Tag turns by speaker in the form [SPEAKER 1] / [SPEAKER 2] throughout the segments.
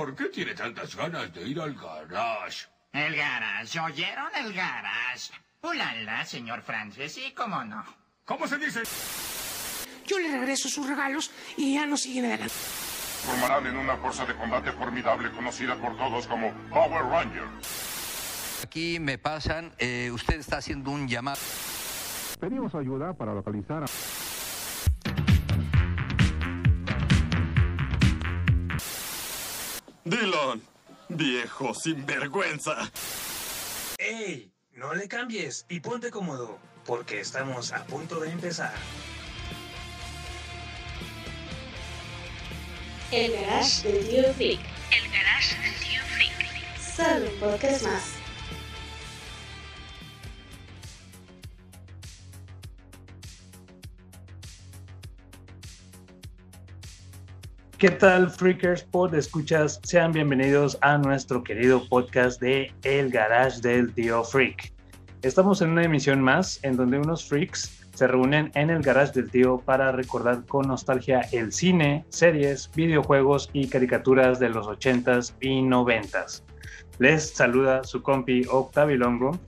[SPEAKER 1] ¿Por qué tiene tantas ganas de ir al garage?
[SPEAKER 2] El garage, ¿oyeron el garage? Ulala, señor Francis, sí, cómo no.
[SPEAKER 1] ¿Cómo se dice?
[SPEAKER 3] Yo le regreso sus regalos y ya no siguen adelante.
[SPEAKER 4] Formarán en una fuerza de combate formidable conocida por todos como Power Rangers.
[SPEAKER 5] Aquí me pasan, eh, usted está haciendo un llamado.
[SPEAKER 6] Pedimos ayuda para localizar a...
[SPEAKER 7] Dylan, viejo sinvergüenza.
[SPEAKER 8] ¡Ey! No le cambies y ponte cómodo, porque estamos a punto de empezar.
[SPEAKER 9] El garage del tío Freak.
[SPEAKER 10] El garage del tío Freak.
[SPEAKER 9] Solo un podcast más.
[SPEAKER 11] ¿Qué tal, Freakers Pod? Escuchas, sean bienvenidos a nuestro querido podcast de El Garage del Tío Freak. Estamos en una emisión más en donde unos freaks se reúnen en el garage del tío para recordar con nostalgia el cine, series, videojuegos y caricaturas de los 80s y 90s. Les saluda su compi Octavio Longo.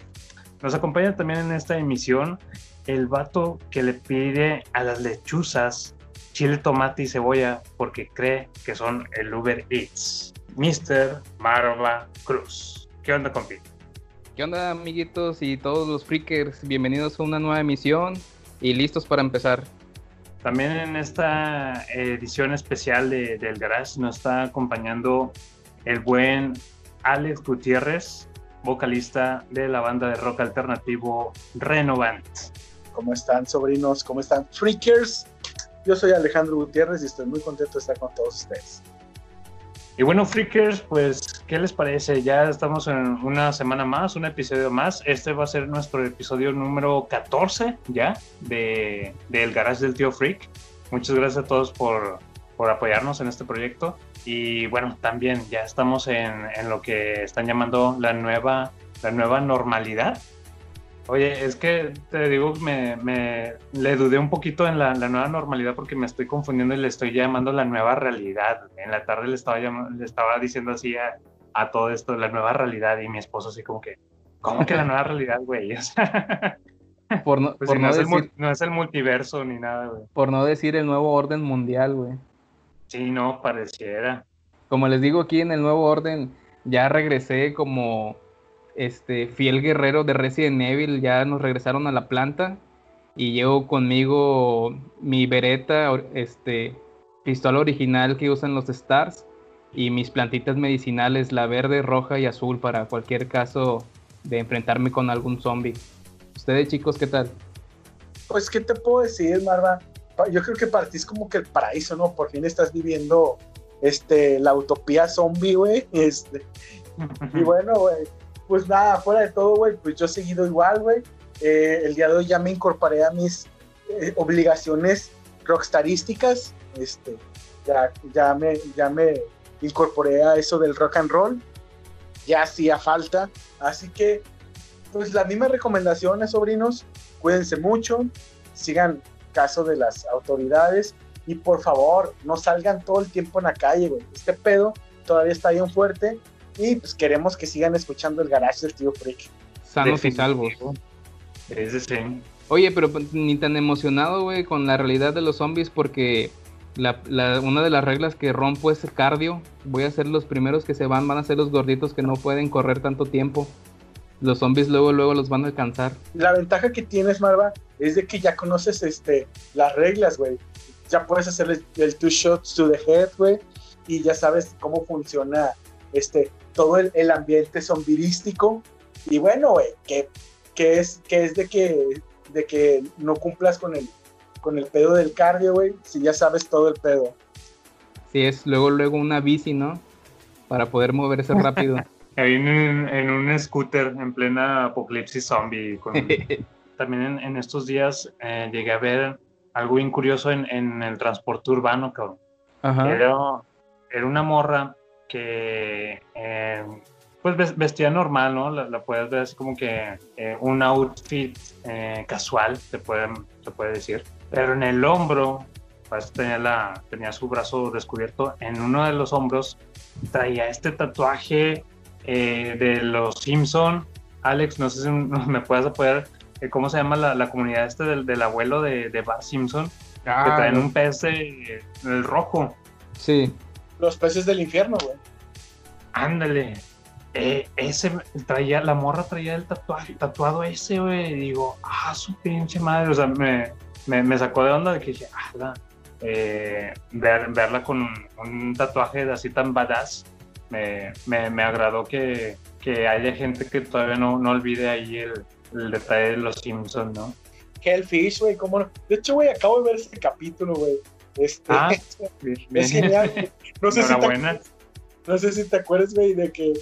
[SPEAKER 11] Nos acompaña también en esta emisión el vato que le pide a las lechuzas chile, tomate y cebolla porque cree que son el Uber Eats. Mr. Marva Cruz. ¿Qué onda, compi?
[SPEAKER 12] ¿Qué onda, amiguitos y todos los freakers? Bienvenidos a una nueva emisión y listos para empezar.
[SPEAKER 11] También en esta edición especial de, del Garage nos está acompañando el buen Alex Gutiérrez, vocalista de la banda de rock alternativo Renovant.
[SPEAKER 13] ¿Cómo están, sobrinos? ¿Cómo están, freakers? Yo soy Alejandro Gutiérrez y estoy muy contento de estar con todos ustedes.
[SPEAKER 11] Y bueno, freakers, pues, ¿qué les parece? Ya estamos en una semana más, un episodio más. Este va a ser nuestro episodio número 14 ya de, de El Garage del Tío Freak. Muchas gracias a todos por, por apoyarnos en este proyecto. Y bueno, también ya estamos en, en lo que están llamando la nueva, la nueva normalidad. Oye, es que te digo, me, me le dudé un poquito en la, la, nueva normalidad porque me estoy confundiendo y le estoy llamando la nueva realidad. En la tarde le estaba, llamando, le estaba diciendo así a, a, todo esto, la nueva realidad, y mi esposo así como que, ¿cómo que la nueva realidad, güey? O sea,
[SPEAKER 12] por no,
[SPEAKER 11] pues
[SPEAKER 12] por
[SPEAKER 11] si
[SPEAKER 12] no,
[SPEAKER 11] no,
[SPEAKER 12] decir,
[SPEAKER 11] es el, no, es el, multiverso ni nada, güey.
[SPEAKER 12] Por no decir el nuevo orden mundial, güey.
[SPEAKER 11] Sí, no, pareciera.
[SPEAKER 12] Como les digo aquí en el nuevo orden, ya regresé como este fiel guerrero de Resident Evil, ya nos regresaron a la planta y llevo conmigo mi Beretta, este pistola original que usan los Stars y mis plantitas medicinales, la verde, roja y azul para cualquier caso de enfrentarme con algún zombie. Ustedes chicos, ¿qué tal?
[SPEAKER 13] Pues, ¿qué te puedo decir, Marva? Yo creo que para ti es como que el paraíso, ¿no? Por fin estás viviendo este, la utopía zombie, güey. Este, y bueno, güey, pues nada, fuera de todo, güey, pues yo he seguido igual, güey. Eh, el día de hoy ya me incorporé a mis eh, obligaciones rockstarísticas. Este, ya, ya, me, ya me incorporé a eso del rock and roll. Ya hacía falta. Así que, pues las mismas recomendaciones, sobrinos. Cuídense mucho. Sigan caso de las autoridades. Y por favor, no salgan todo el tiempo en la calle, güey. Este pedo todavía está bien fuerte y pues queremos que sigan escuchando el garage del tío Freak.
[SPEAKER 12] Sanos y salvos.
[SPEAKER 11] Ese sí.
[SPEAKER 12] Oye, pero ni tan emocionado, güey, con la realidad de los zombies porque la, la, una de las reglas que rompo es cardio. Voy a ser los primeros que se van, van a ser los gorditos que no pueden correr tanto tiempo. Los zombies luego, luego los van a alcanzar.
[SPEAKER 13] La ventaja que tienes, Marva, es de que ya conoces este, las reglas, güey. Ya puedes hacer el, el two shots to the head, güey. Y ya sabes cómo funciona este, todo el, el ambiente zombirístico. Y bueno, güey, que, que, es, que es de que, de que no cumplas con el, con el pedo del cardio, güey, si ya sabes todo el pedo.
[SPEAKER 12] Sí, es luego, luego una bici, ¿no? Para poder moverse rápido.
[SPEAKER 11] Ahí en, en, un scooter en plena apocalipsis zombie. Con... También en, en, estos días eh, llegué a ver algo bien curioso en, en el transporte urbano, cabrón.
[SPEAKER 12] Ajá.
[SPEAKER 11] Era, era una morra que eh, pues vestía normal, ¿no? La, la, puedes ver así como que eh, un outfit eh, casual, se puede, se puede decir. Pero en el hombro, pues tenía, la, tenía su brazo descubierto, en uno de los hombros traía este tatuaje de los Simpson. Alex, no sé si me puedes apoyar. ¿Cómo se llama la, la comunidad este del, del abuelo de, de Bart Simpson? que
[SPEAKER 12] Ah,
[SPEAKER 11] traen
[SPEAKER 12] no.
[SPEAKER 11] un pez rojo.
[SPEAKER 12] Sí.
[SPEAKER 13] Los peces del infierno, güey.
[SPEAKER 11] Ándale. Eh, ese traía, la morra traía el tatuaje, tatuado ese, güey. Digo, ah, su pinche madre. O sea, me, me, me sacó de onda de que dije, ah, la- eh, ver, verla con un, un tatuaje así tan badass. Me, me, me agradó que, que haya gente que todavía no, no olvide ahí el, el detalle de los Simpsons, ¿no?
[SPEAKER 13] Hellfish, güey, cómo no. De hecho, güey, acabo de ver este capítulo, güey. Este,
[SPEAKER 11] Ah, bien, bien.
[SPEAKER 13] es genial. No sé, si te,
[SPEAKER 11] Enhorabuena.
[SPEAKER 13] no sé si te acuerdas, güey, de que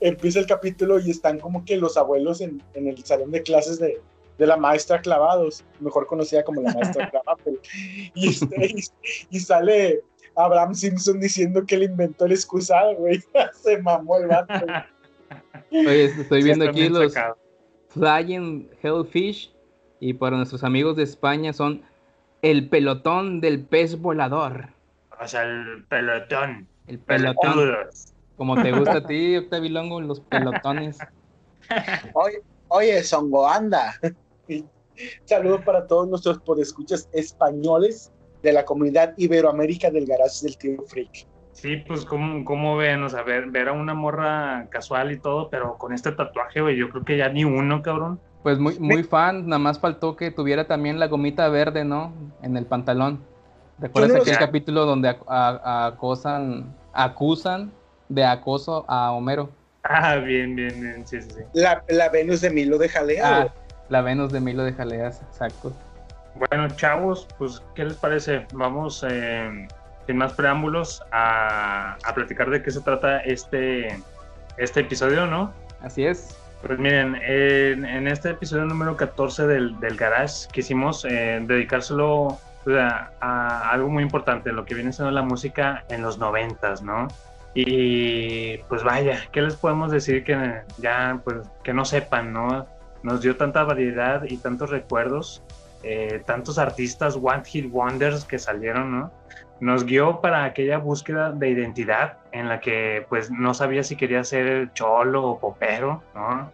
[SPEAKER 13] empieza el capítulo y están como que los abuelos en, en el salón de clases de, de la maestra clavados, mejor conocida como la maestra clavados. Y, este, y, y sale Abraham Simpson diciendo que él inventó el excusado, güey. Se mamó el vato. güey.
[SPEAKER 12] Oye, estoy viendo aquí los
[SPEAKER 11] sacado.
[SPEAKER 12] Flying Hellfish. Y para nuestros amigos de España son el pelotón del pez volador.
[SPEAKER 11] O sea, el pelotón.
[SPEAKER 12] El pelotón.
[SPEAKER 11] Pelotudos.
[SPEAKER 12] Como te gusta a ti, Octavio Longo, los pelotones.
[SPEAKER 13] Oye, oye, Songo, anda. Y Saludo para todos nuestros podescuchas españoles de la comunidad Iberoamérica del Garage del Tío Freak.
[SPEAKER 11] Sí, pues como, como ven, o sea, ver, ver a una morra casual y todo, pero con este tatuaje, güey, yo creo que ya ni uno, cabrón.
[SPEAKER 12] Pues muy, muy fan, nada más faltó que tuviera también la gomita verde, ¿no? En el pantalón. ¿Recuerdas
[SPEAKER 13] no
[SPEAKER 12] aquel
[SPEAKER 11] sé.
[SPEAKER 12] capítulo donde a- acosan, acusan de acoso a Homero?
[SPEAKER 11] Ah, bien, bien, bien, sí, sí, sí.
[SPEAKER 13] La, la Venus de Milo de Jalea.
[SPEAKER 12] Ah, la Venus de Milo de Jaleas, exacto.
[SPEAKER 11] Bueno, chavos, pues, ¿qué les parece? Vamos, eh, sin más preámbulos, a, a platicar de qué se trata este, este episodio, ¿no?
[SPEAKER 12] Así es.
[SPEAKER 11] Pues miren, en, este episodio número 14 del, del Garage quisimos eh, dedicárselo a algo muy importante, lo que viene siendo la música en los noventas, ¿no? Y pues vaya, ¿qué les podemos decir que ya, pues, que no sepan, ¿no? Nos dio tanta variedad y tantos recuerdos, eh, tantos artistas One Hit Wonders que salieron, ¿no? Nos guió para aquella búsqueda de identidad en la que pues no sabía si quería ser cholo o popero, ¿no?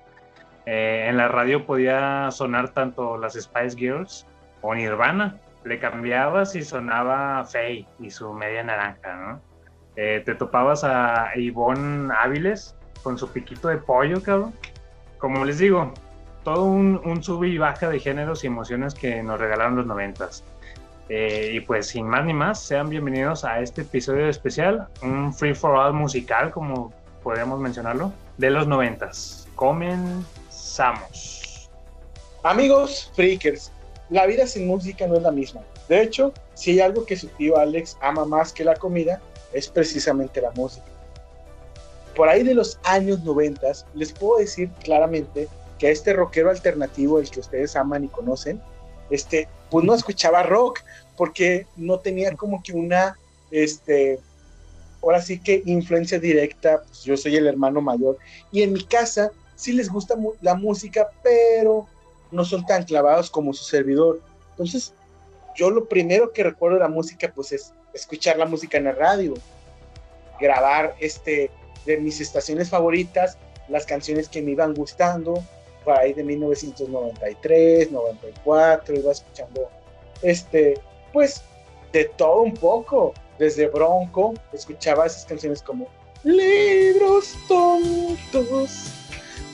[SPEAKER 11] Eh, en la radio podía sonar tanto las Spice Girls o Nirvana. Le cambiabas y sonaba Faye y su media naranja. Eh, te topabas a Ivonne Áviles con su piquito de pollo, cabrón. Como les digo, todo un, un sube y baja de géneros y emociones que nos regalaron los noventas. Eh, y pues sin más ni más, sean bienvenidos a este episodio especial, un free for all musical, como podríamos mencionarlo, de los noventas. Comenzamos.
[SPEAKER 13] Amigos freakers, la vida sin música no es la misma. De hecho, si hay algo que su tío Alex ama más que la comida, es precisamente la música. Por ahí de los años 90, les puedo decir claramente que este rockero alternativo, el que ustedes aman y conocen, este, pues no escuchaba rock, porque no tenía como que una, este, ahora sí que influencia directa, pues yo soy el hermano mayor, y en mi casa sí les gusta la música, pero no son tan clavados como su servidor. Entonces, yo lo primero que recuerdo de la música, pues es escuchar la música en la radio, grabar este, de mis estaciones favoritas, las canciones que me iban gustando, por ahí de 1993, 94, iba escuchando, este, pues, de todo un poco, desde Bronco, escuchaba esas canciones como Libros tontos,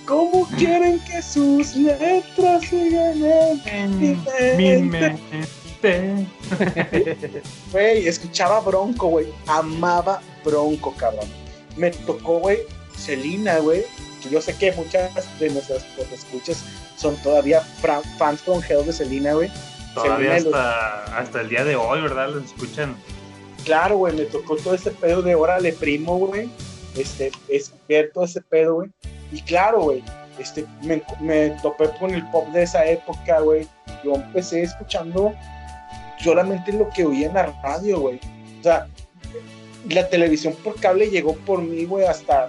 [SPEAKER 13] ¿cómo quieren que sus letras sigan en mi mente? Güey, escuchaba Bronco, güey. Amaba Bronco, cabrón. Me tocó, güey, Selena, güey. Que yo sé que muchas de nuestras escuchas son todavía fans from hell de Selena, güey.
[SPEAKER 11] Todavía
[SPEAKER 13] los-
[SPEAKER 11] hasta, hasta el día de hoy, ¿verdad? Lo escuchan.
[SPEAKER 13] Claro, güey, me tocó todo ese pedo de órale primo, güey. Este, es ver todo ese pedo, güey. Y claro, güey, este, me, me topé con el pop de esa época, güey. Yo empecé escuchando solamente lo que oía en la radio, güey. O sea, la televisión por cable llegó por mí, güey, hasta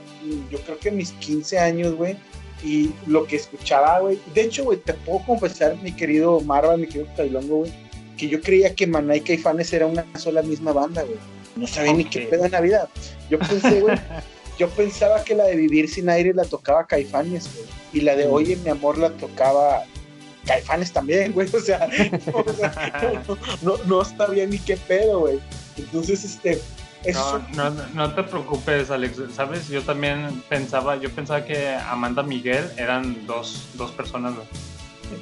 [SPEAKER 13] yo creo que mis 15 años, güey. Y lo que escuchaba, güey. De hecho, güey, te puedo confesar, mi querido Marva, mi querido Tailongo, güey, que yo creía que Maná y Caifanes era una sola misma banda, güey. no sabía ni qué pedo en Navidad. Yo pensé, güey, yo pensaba que la de Vivir sin aire la tocaba Caifanes, güey. Y la de Oye, mi amor la tocaba Caifanes también, güey. O sea, no, no, no, no sabía ni qué pedo, güey. Entonces, este.
[SPEAKER 11] No, no, no te preocupes, Alex. Sabes, yo también pensaba, yo pensaba que Amanda Miguel eran dos, dos personas.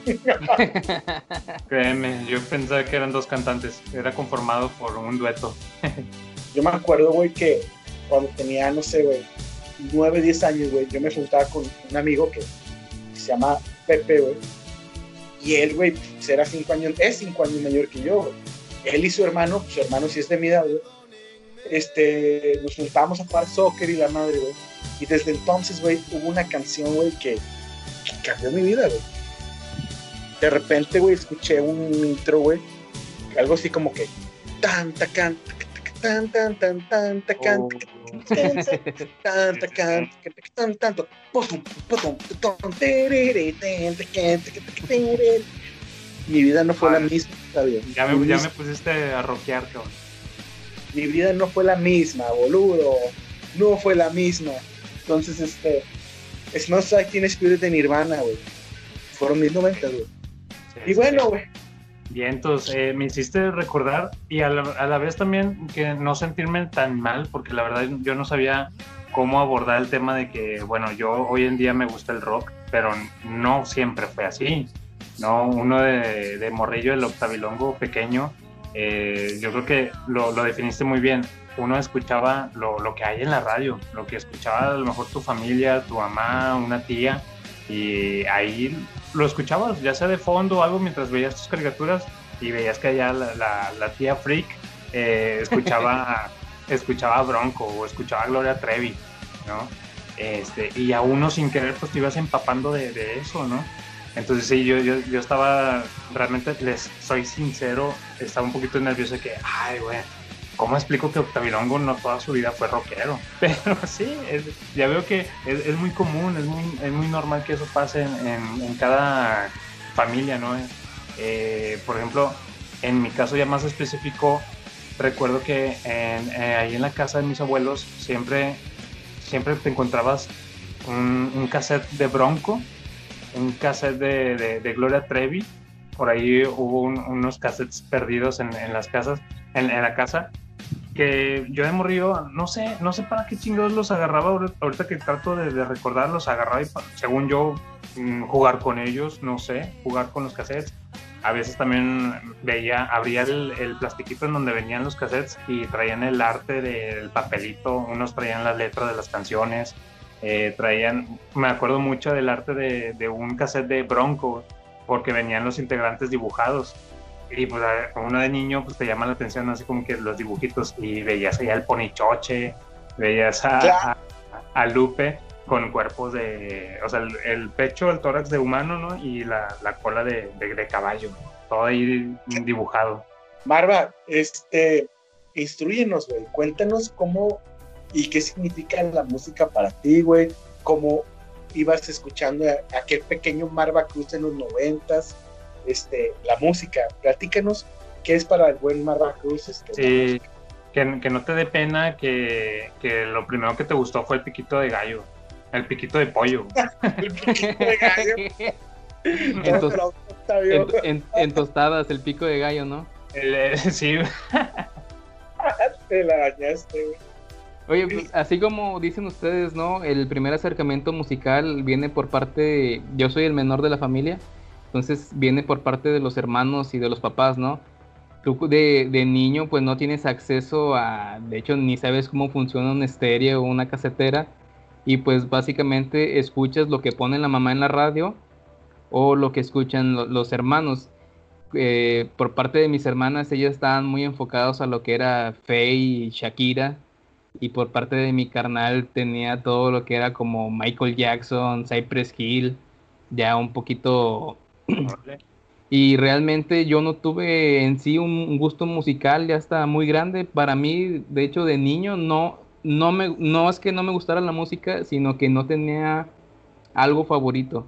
[SPEAKER 11] Créeme, yo pensaba que eran dos cantantes. Era conformado por un dueto.
[SPEAKER 13] Yo me acuerdo, güey, que cuando tenía, no sé, güey, 9, 10 años, güey, yo me juntaba con un amigo que se llama Pepe, güey. Y él, güey, pues, era 5 años, es 5 años mayor que yo, güey. Él y su hermano, su hermano sí es de mi edad, güey. Este, nos juntábamos a jugar soccer y la madre, güey. Y desde entonces, güey, hubo una canción, güey, que, que cambió mi vida, güey. De repente, güey, escuché un intro, güey, algo así como que tan, tacan, tan, tan, tan, tan, tacan, tan, tan, tacan, tan, tanto. Mi vida no fue la misma, está bien.
[SPEAKER 11] Ya me pusiste a rockear, cabrón.
[SPEAKER 13] Mi vida no fue la misma, boludo. No fue la misma. Entonces, este. Smells Like Teen Spirit de Nirvana, güey. Fueron mis 90, güey. Y bueno, güey.
[SPEAKER 11] Vientos, eh, me hiciste recordar y a la, a la vez también que no sentirme tan mal, porque la verdad yo no sabía cómo abordar el tema de que, bueno, yo hoy en día me gusta el rock, pero no siempre fue así. No, uno de, de morrillo, el octavilongo pequeño, eh, yo creo que lo, lo definiste muy bien. Uno escuchaba lo, lo que hay en la radio, lo que escuchaba a lo mejor tu familia, tu mamá, una tía, y ahí lo escuchabas, ya sea de fondo o algo, mientras veías tus caricaturas y veías que allá la, la- la tía Freak eh, escuchaba, escuchaba Bronco o escuchaba a Gloria Trevi, ¿no? Este, y a uno sin querer pues te ibas empapando de, de eso, ¿no? Entonces sí, yo, yo, yo estaba, realmente les soy sincero, estaba un poquito nervioso de que, ay, güey, ¿cómo explico que Octavilongo no toda su vida fue rockero? Pero sí, ya veo que es, muy común, es muy, es muy normal que eso pase en, en- cada familia, ¿no? Eh, por ejemplo, en mi caso ya más específico, recuerdo que en- eh, ahí en la casa de mis abuelos siempre, siempre te encontrabas un cassette de Bronco, un cassette de, de- de Gloria Trevi, por ahí hubo un- unos cassettes perdidos en, en las casas, en, en la casa, que yo de morrido, no sé, no sé para qué chingados los agarraba, ahorita- que trato de, de recordar, los agarraba y según yo mm, jugar con ellos, no sé, jugar con los cassettes. A veces también veía, abría el, el plastiquito en donde venían los cassettes y traían el arte del papelito, unos traían las letras de las canciones, eh, traían, me acuerdo mucho del arte de, de un cassette de Bronco, porque venían los integrantes dibujados. Y pues a uno de niño pues te llama la atención así como que los dibujitos y veías allá el ponichoche, veías a, a, a Lupe con cuerpos de, o sea, el, el pecho, el tórax de humano, ¿no? Y la, la cola de, de, de caballo, todo ahí dibujado.
[SPEAKER 13] Marva, este, instruyenos, güey. Cuéntanos cómo y qué significa la música para ti, güey. Cómo ibas escuchando a, aquel pequeño Marva Cruz en los noventas, este, la música. Platícanos qué es para el buen Marva Cruz. Este,
[SPEAKER 11] sí, que, que, no te dé pena que, que, lo primero que te gustó fue el piquito de gallo, el piquito de pollo.
[SPEAKER 13] el piquito de gallo.
[SPEAKER 12] en, tos, en, en, en, tostadas, el pico de gallo, ¿no?
[SPEAKER 11] El, eh, sí.
[SPEAKER 13] te la bañaste, güey.
[SPEAKER 12] Oye, pues, así como dicen ustedes, ¿no? El primer acercamiento musical viene por parte, de, yo soy el menor de la familia, entonces viene por parte de los hermanos y de los papás, ¿no? Tú de, de, niño pues no tienes acceso a, de hecho ni sabes cómo funciona un estéreo o una casetera y pues básicamente escuchas lo que pone la mamá en la radio o lo que escuchan lo, los hermanos. Eh, por parte de mis hermanas, ellas estaban muy enfocados a lo que era Faye y Shakira y por parte de mi carnal tenía todo lo que era como Michael Jackson, Cypress Hill, ya un poquito... y realmente yo no tuve en sí un gusto musical ya hasta muy grande. Para mí, de hecho, de niño no, no, me, no es que no me gustara la música, sino que no tenía algo favorito.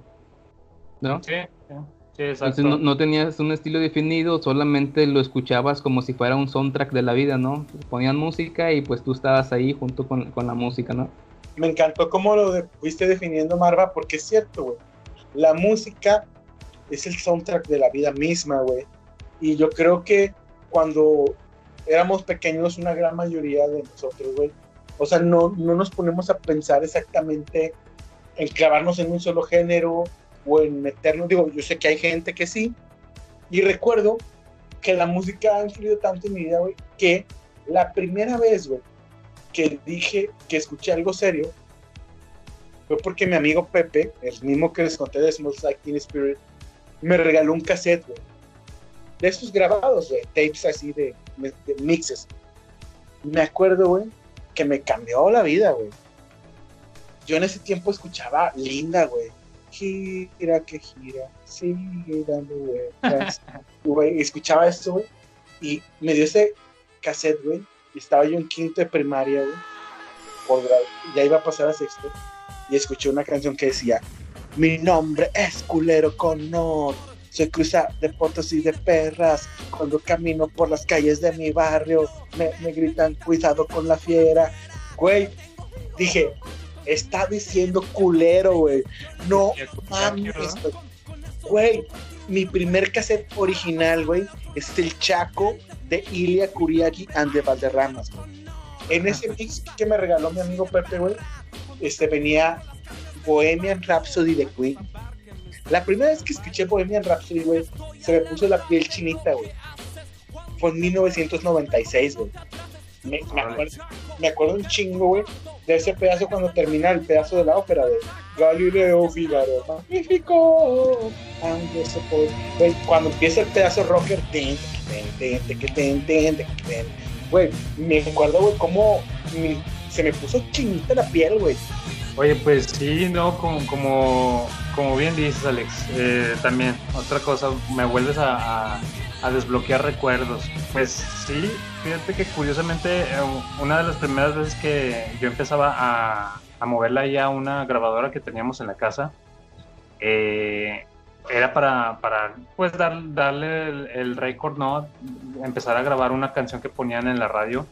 [SPEAKER 12] ¿No?
[SPEAKER 11] Sí, sí,
[SPEAKER 12] Entonces no, no, tenías un estilo definido, solamente lo escuchabas como si fuera un soundtrack de la vida, ¿no? Ponían música y pues tú estabas ahí junto con, con la música, ¿no?
[SPEAKER 13] Me encantó cómo lo de, fuiste definiendo, Marva, porque es cierto, güey. La música es el soundtrack de la vida misma, güey. Y yo creo que cuando éramos pequeños, una gran mayoría de nosotros, güey, o sea, no, no nos ponemos a pensar exactamente en clavarnos en un solo género o en meternos, digo, yo sé que hay gente que sí, y recuerdo que la música ha influido tanto en mi vida, güey, que la primera vez, güey, que dije que escuché algo serio fue porque mi amigo Pepe, el mismo que les conté de Smells Like Teen Spirit, me regaló un cassette, güey, de esos grabados, de tapes así de, de mixes. Me acuerdo, güey, que me cambió la vida, güey. Yo en ese tiempo escuchaba Linda, güey gira que gira, sigue dando vueltas. escuchaba esto, güey, y me dio ese cassette, güey, y estaba yo en quinto de primaria, güey, por grado, ya iba a pasar a sexto, y escuché una canción que decía, mi nombre es culero con soy cruza de potos y de perras, cuando camino por las calles de mi barrio, me, me gritan, cuidado con la fiera, güey, dije, está diciendo culero, güey. No mames, güey. Mi primer cassette original, güey, es el Chaco de Ilia Kuriaki and the Valderramas, En ese mix que me regaló mi amigo Pepe, güey, este venía Bohemian Rhapsody de Queen. La primera vez que escuché Bohemian Rhapsody, güey, se me puso la piel chinita, güey. Fue en 1996, güey. Me, me, acuerdo, me acuerdo un chingo, güey, ese pedazo cuando termina el pedazo de la ópera de Galileo Figaro, magnífico. Cuando empieza el pedazo rocker, güey, me acuerdo, güey, cómo se me puso chinita la piel, güey.
[SPEAKER 11] Oye, pues sí, no, como, como, como bien dices, Alex, eh, también, otra cosa, me vuelves a a desbloquear recuerdos. Pues sí, fíjate que curiosamente eh, una de las primeras veces que yo empezaba a, moverla ya a una grabadora que teníamos en la casa, eh, era para, pues dar, darle el, el récord, ¿no? Empezar a grabar una canción que ponían en la radio.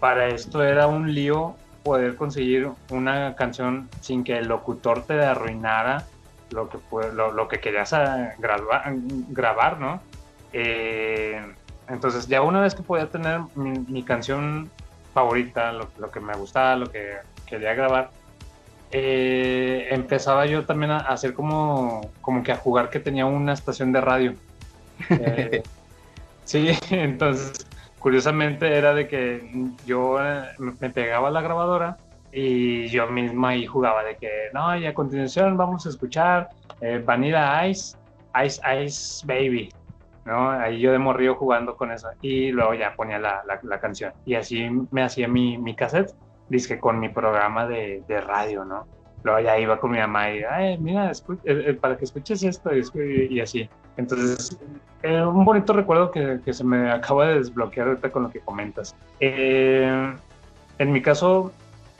[SPEAKER 11] Para esto era un lío poder conseguir una canción sin que el locutor te arruinara lo que, lo, que querías eh, grabar, grabar, ¿no? Eh, entonces, ya una vez que podía tener mi, canción favorita, lo, que me gustaba, lo que quería grabar, eh, empezaba yo también a, hacer como, como que a jugar que tenía una estación de radio. Eh, sí, entonces, curiosamente era de que yo me pegaba a la grabadora y yo misma ahí jugaba de que, no, y a continuación vamos a escuchar Vanilla Ice, Ice Ice Baby. ¿No? Ahí yo de morrido jugando con eso y luego ya ponía la, la, canción. Y así me hacía mi, mi cassette, disque con mi programa de, de, radio, ¿no? Luego ya iba con mi mamá y, ay, mira, eh, eh, para que escuches esto y, así. Entonces, eh, un bonito recuerdo que, que, se me acaba de desbloquear ahorita con lo que comentas. en mi caso,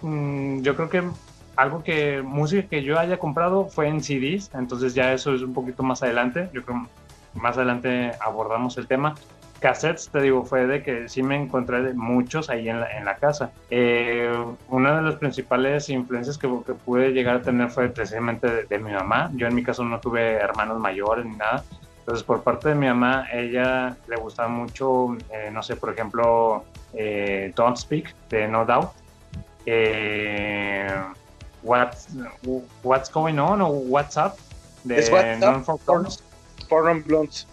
[SPEAKER 11] mm, yo creo que algo que música que yo haya comprado fue en CDs, entonces ya eso es un poquito más adelante. Yo creo más adelante abordamos el tema. Cassettes, te digo, fue de que sí me encontré muchos ahí en la, en la casa. Eh, una de las principales influencias que, que, pude llegar a tener fue precisamente de, mi mamá. Yo en mi caso no tuve hermanos mayores ni nada. Entonces, por parte de mi mamá, ella le gustaba mucho, eh, no sé, por ejemplo, eh, Don't Speak de No Doubt. What's, What's Going On o What's Up de Non
[SPEAKER 13] Foreign Blondes.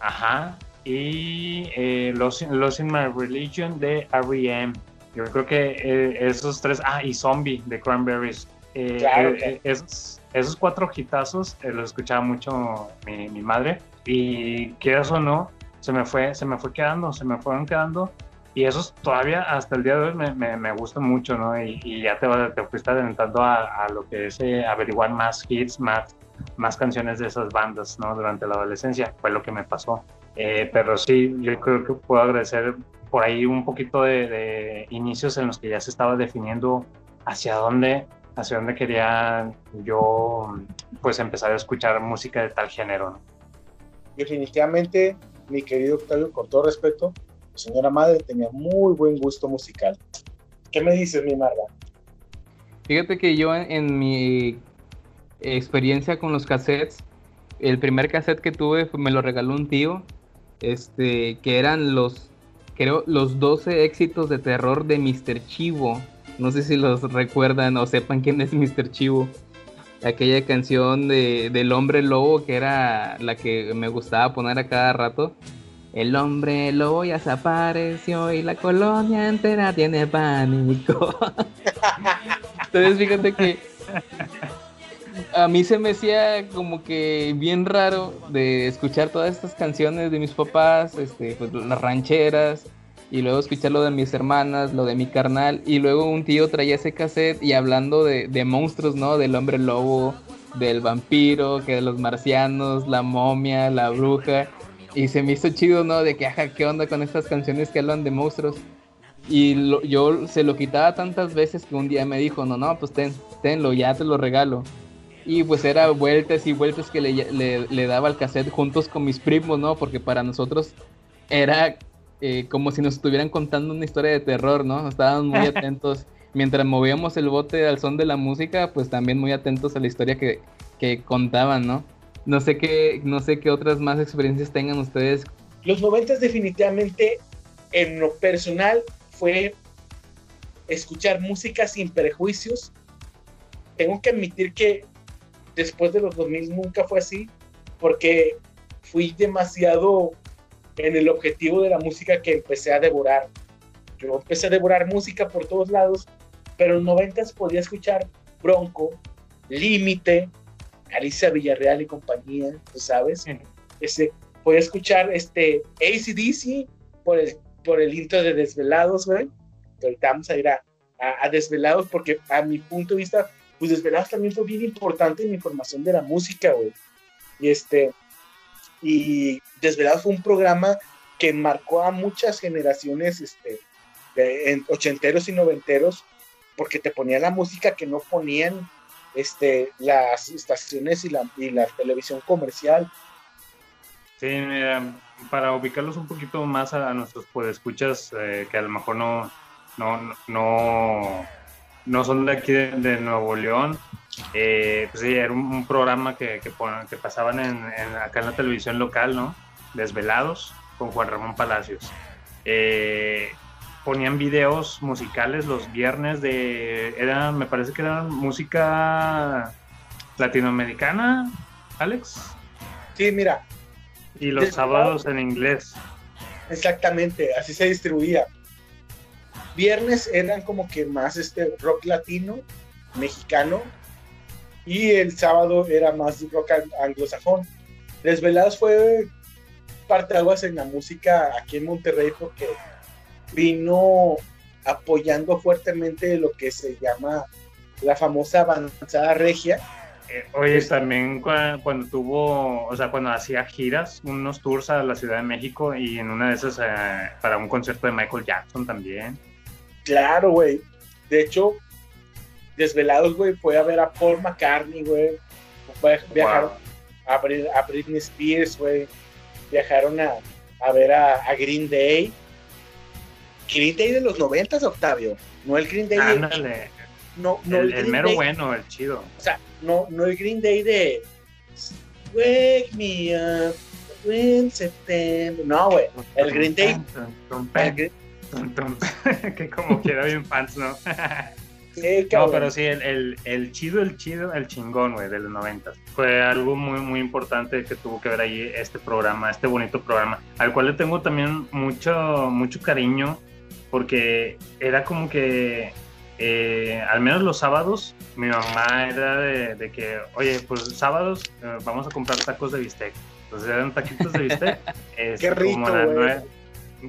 [SPEAKER 11] Ajá. Y eh, Los, in My Religion de R.E.M. Yo creo que eh, esos tres. Ah, y Zombie de Cranberries. Eh, claro, eh, esos, esos, cuatro hitazos los escuchaba mucho mi, mi, madre. Y quieras o no, se me, fue, se me fue quedando, se me fueron quedando. Y esos todavía hasta el día de hoy me, me, me gustan mucho, ¿no? Y, y ya te, te fuiste adelantando a, a, lo que es averiguar más hits, más más canciones de esas bandas, ¿no? Durante la adolescencia, fue lo que me pasó. Eh, pero sí, yo creo que puedo agradecer por ahí un poquito de, inicios en los que ya se estaba definiendo hacia dónde, hacia dónde quería yo, pues, empezar a escuchar música de tal género, ¿no?
[SPEAKER 13] definitivamente, mi querido Octavio, con todo respeto, señora madre tenía muy buen gusto musical. ¿Qué me dices, mi Marga?
[SPEAKER 12] Fíjate que yo en, en mi experiencia con los cassettes, el primer cassette que tuve me lo regaló un tío, este, que eran los, creo, los 12 éxitos de terror de Mr. Chivo. No sé si los recuerdan o sepan quién es Mr. Chivo. Aquella canción de, del hombre lobo que era la que me gustaba poner a cada rato. El hombre lobo ya se apareció y la colonia entera tiene pánico. Entonces fíjate que a mí se me hacía como que bien raro de escuchar todas estas canciones de mis papás, este, pues, las rancheras, y luego escuchar lo de mis hermanas, lo de mi carnal, y luego un tío traía ese cassette y hablando de, de monstruos, ¿no? Del hombre lobo, del vampiro, que de los marcianos, la momia, la bruja, y se me hizo chido, ¿no? De que, ajá, ¿qué onda con estas canciones que hablan de monstruos? Y lo- yo se lo quitaba tantas veces que un día me dijo, no, no, pues ten, tenlo, ya te lo regalo. Y pues era vueltas y vueltas que le, le- le daba al cassette juntos con mis primos, ¿no? Porque para nosotros era eh, como si nos estuvieran contando una historia de terror, ¿no? Estábamos muy atentos. Mientras movíamos el bote al son de la música, pues también muy atentos a la historia que, que contaban, ¿no? No sé qué, no sé qué otras más experiencias tengan ustedes.
[SPEAKER 13] Los noventas definitivamente, en lo personal, fue escuchar música sin prejuicios. Tengo que admitir que después de los 2000 nunca fue así, porque fui demasiado en el objetivo de la música que empecé a devorar. Yo empecé a devorar música por todos lados, pero en los noventas podía escuchar Bronco, Límite, Alicia Villarreal y compañía, tú sabes. Este, podía escuchar este ACDC por el, por el intro de Desvelados, güey. Ahorita vamos a ir a, a- a Desvelados porque a mi punto de vista, pues Desvelados también fue bien importante en mi formación de la música, güey. Y este, y Desvelados fue un programa que marcó a muchas generaciones, este, en ochenteros y noventeros, porque te ponía la música que no ponían este, las estaciones y la, y la televisión comercial.
[SPEAKER 11] Sí, mira, para ubicarlos un poquito más a, nuestros podescuchas eh, que a lo mejor no, no, no, no son de aquí de, de Nuevo León, eh, pues sí, era un, un programa que, que, que pasaban en, en- acá en la televisión local, ¿no? Desvelados con Juan Ramón Palacios. Eh, ponían videos musicales los viernes de, era, me parece que era música latinoamericana, Alex.
[SPEAKER 13] Sí, mira,
[SPEAKER 11] Y los sábados en inglés.
[SPEAKER 13] Exactamente, así se distribuía. Viernes eran como que más este rock latino, mexicano, y el sábado era más rock an- anglosajón. Desvelados fue parteaguas en la música aquí en Monterrey porque vino apoyando fuertemente lo que se llama la famosa avanzada regia.
[SPEAKER 11] Eh, Oye, también cua- cuando tuvo, o sea, cuando hacía giras, unos tours a la Ciudad de México y en una de esas eh, para un concierto de Michael Jackson también.
[SPEAKER 13] Claro, güey. De hecho, Desvelados, güey, fue a ver a Paul McCartney, güey. Viajaron a, Bri- a Britney Spears, güey. Viajaron a, a ver a, a Green Day. Green Day de los noventas, Octavio. No el Green Day de-
[SPEAKER 11] Ándale,
[SPEAKER 13] no, no
[SPEAKER 11] el, el
[SPEAKER 13] Green
[SPEAKER 11] mero
[SPEAKER 13] Day-
[SPEAKER 11] bueno, el chido.
[SPEAKER 13] O sea, no, no el Green Day de Wake me up when September. No, güey. El Green Day. el Green-
[SPEAKER 11] que como quiera bien fans, ¿no?
[SPEAKER 13] Sí,
[SPEAKER 11] No, pero sí, el, el, el chido, el chido, el chingón, güey, de los 90. Fue algo muy, muy importante que tuvo que ver ahí este programa, este bonito programa, al cual le tengo también mucho, mucho cariño, porque era como que, eh, al menos los sábados, mi mamá era de, de que, oye, pues sábados eh, vamos a comprar tacos de bistec. Entonces eran taquitos de bistec. este,
[SPEAKER 13] Qué rico,
[SPEAKER 11] como a las nueve-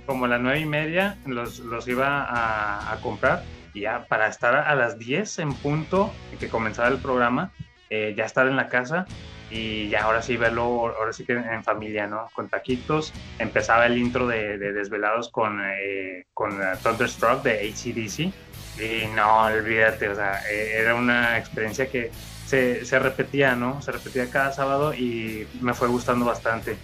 [SPEAKER 11] como a las nueve y media los, los iba a, comprar y ya para estar a las 10 en punto que comenzaba el programa, eh, ya estar en la casa y ya ahora sí verlo, ahora sí que en familia, ¿no? Con taquitos. Empezaba el intro de, de Desvelados con, eh, con eh, Thunderstruck de ACDC y no, olvídate, o sea, eh, era una experiencia que se, se repetía, ¿no? Se repetía cada sábado y me fue gustando bastante.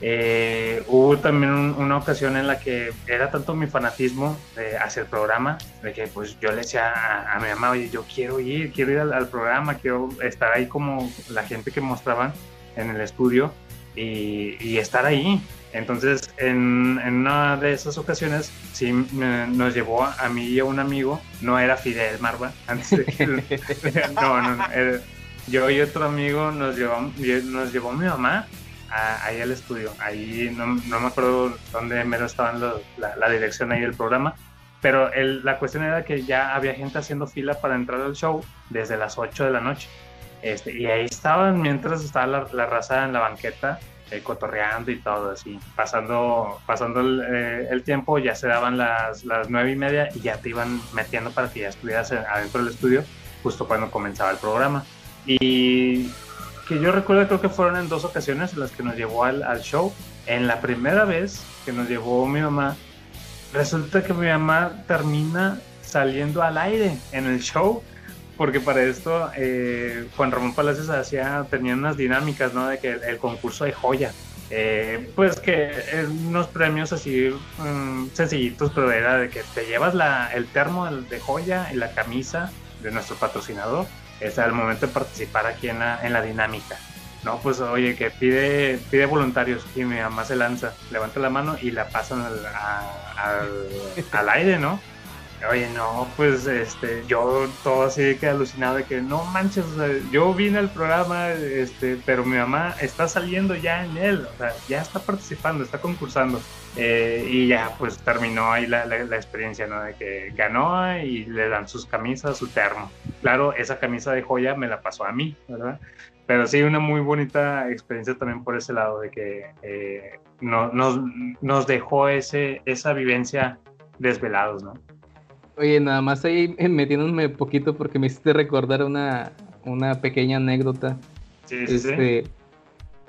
[SPEAKER 11] Eh, hubo también un- una ocasión en la que era tanto mi fanatismo de- hacia el programa, de que pues yo le decía a, a mi mamá, oye, yo quiero ir, quiero ir al, al programa, quiero estar ahí como la gente que mostraban en el estudio y, y estar ahí. Entonces, en, en una de esas ocasiones, sí me- nos llevó a, a mí y a un amigo, no era Fidel Marva, antes de que... no, no, no, era- yo y otro amigo nos llevó, nos llevó mi mamá a- ahí al estudio. Ahí no, no me acuerdo dónde mero estaban los- la, la dirección ahí del programa, pero la cuestión era que ya había gente haciendo fila para entrar al show desde las 8 de la noche. Este, y ahí estaban mientras estaba la, la raza en la banqueta, eh, cotorreando y todo así. Pasando, pasando el, eh, tiempo, ya se daban las, las nueve y media y ya te iban metiendo para que ya estuvieras en- adentro del estudio justo cuando comenzaba el programa. Y que yo recuerdo creo que fueron en dos ocasiones las que nos llevó al, al show. En la primera vez que nos llevó mi mamá, resulta que mi mamá termina saliendo al aire en el show porque para esto eh, Juan Ramón Palacios hacía, tenía unas dinámicas, ¿no? De que el, el concurso de joya, eh, pues que eh, unos premios así mm, sencillitos, pero era de que te llevas la, el termo de joya y la camisa de nuestro patrocinador, es al momento de participar aquí en la, en la dinámica. No, pues oye, que pide, pide voluntarios y mi mamá se lanza, levanta la mano y la pasan al, al, al aire, ¿no? Oye, no, pues este, yo todo así que alucinado de que no manches, o sea, yo vine al programa, este, pero mi mamá está saliendo ya en él, o sea, ya está participando, está concursando. Eh, y ya pues terminó ahí la, la- la experiencia, ¿no? De que ganó y le dan sus camisas, su termo. Claro, esa camisa de joya me la pasó a mí, ¿verdad? Pero sí, una muy bonita experiencia también por ese lado, de que eh, no- nos, nos dejó ese, esa vivencia desvelados, ¿no?
[SPEAKER 12] Oye, nada más ahí metiéndome poquito porque me hiciste recordar una, una pequeña anécdota.
[SPEAKER 11] Sí, sí, sí.
[SPEAKER 12] Este,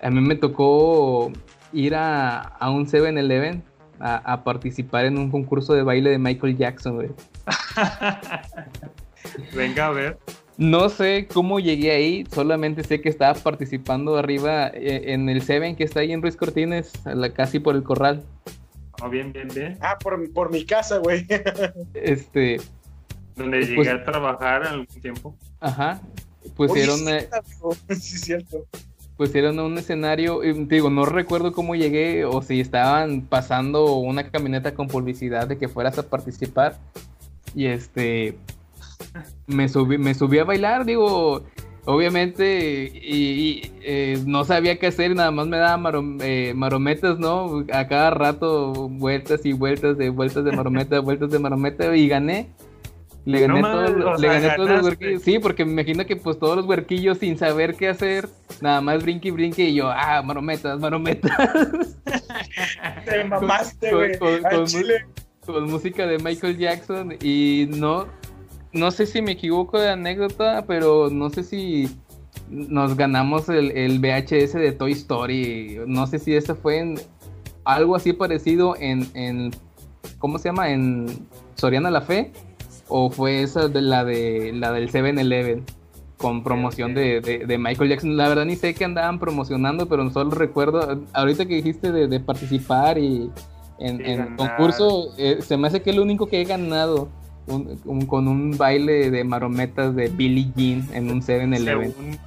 [SPEAKER 12] A mí me tocó ir a, a un 7-Eleven a, a participar en un concurso de baile de Michael Jackson, güey.
[SPEAKER 11] Venga a ver.
[SPEAKER 12] No sé cómo llegué ahí, solamente sé que estaba participando arriba eh, en el Seven que está ahí en Ruiz Cortines, casi por el corral.
[SPEAKER 11] Oh, bien, bien, bien.
[SPEAKER 13] Ah, por, por mi casa, güey.
[SPEAKER 12] Este,
[SPEAKER 11] Donde
[SPEAKER 12] Pues-
[SPEAKER 11] llegué a trabajar algún tiempo.
[SPEAKER 12] ajá, pusieron,
[SPEAKER 13] Oye,
[SPEAKER 12] eh,
[SPEAKER 13] sí, amigo, sí, es cierto.
[SPEAKER 12] Pusieron un escenario, te digo, no recuerdo cómo llegué o si estaban pasando una camioneta con publicidad de que fueras a participar. Y este, me subí, me subí a bailar, digo, obviamente, y, y, eh, no sabía qué hacer, nada más me daba marom- eh, marometas, ¿no? A cada rato, vueltas y vueltas de vueltas de marometa, vueltas de marometa, y gané. Le gané, todos-
[SPEAKER 11] o
[SPEAKER 12] le gané todos los huerquillos. Sí, porque me imagino que pues todos los huerquillos sin saber qué hacer, nada más brinque y brinque, y yo, ah, marometas, marometas.
[SPEAKER 13] Te mamaste,
[SPEAKER 12] Con-
[SPEAKER 13] güey.
[SPEAKER 12] con- música de Michael Jackson y no no sé si me equivoco de anécdota, pero no sé si nos ganamos el, el VHS de Toy Story. No sé si eso fue en algo así parecido en, en ¿cómo se llama? En Soriana La Fe o fue esa de la de la del 7-Eleven con promoción de, de- de Michael Jackson. La verdad ni sé qué andaban promocionando, pero solo recuerdo ahorita que dijiste de, de participar y en,
[SPEAKER 11] Sí,
[SPEAKER 12] en
[SPEAKER 11] ganar.
[SPEAKER 12] concurso, eh, se me hace que es lo único que he ganado un- un- con un baile de marometas de Billie Jean en un 7-Eleven.
[SPEAKER 11] Según,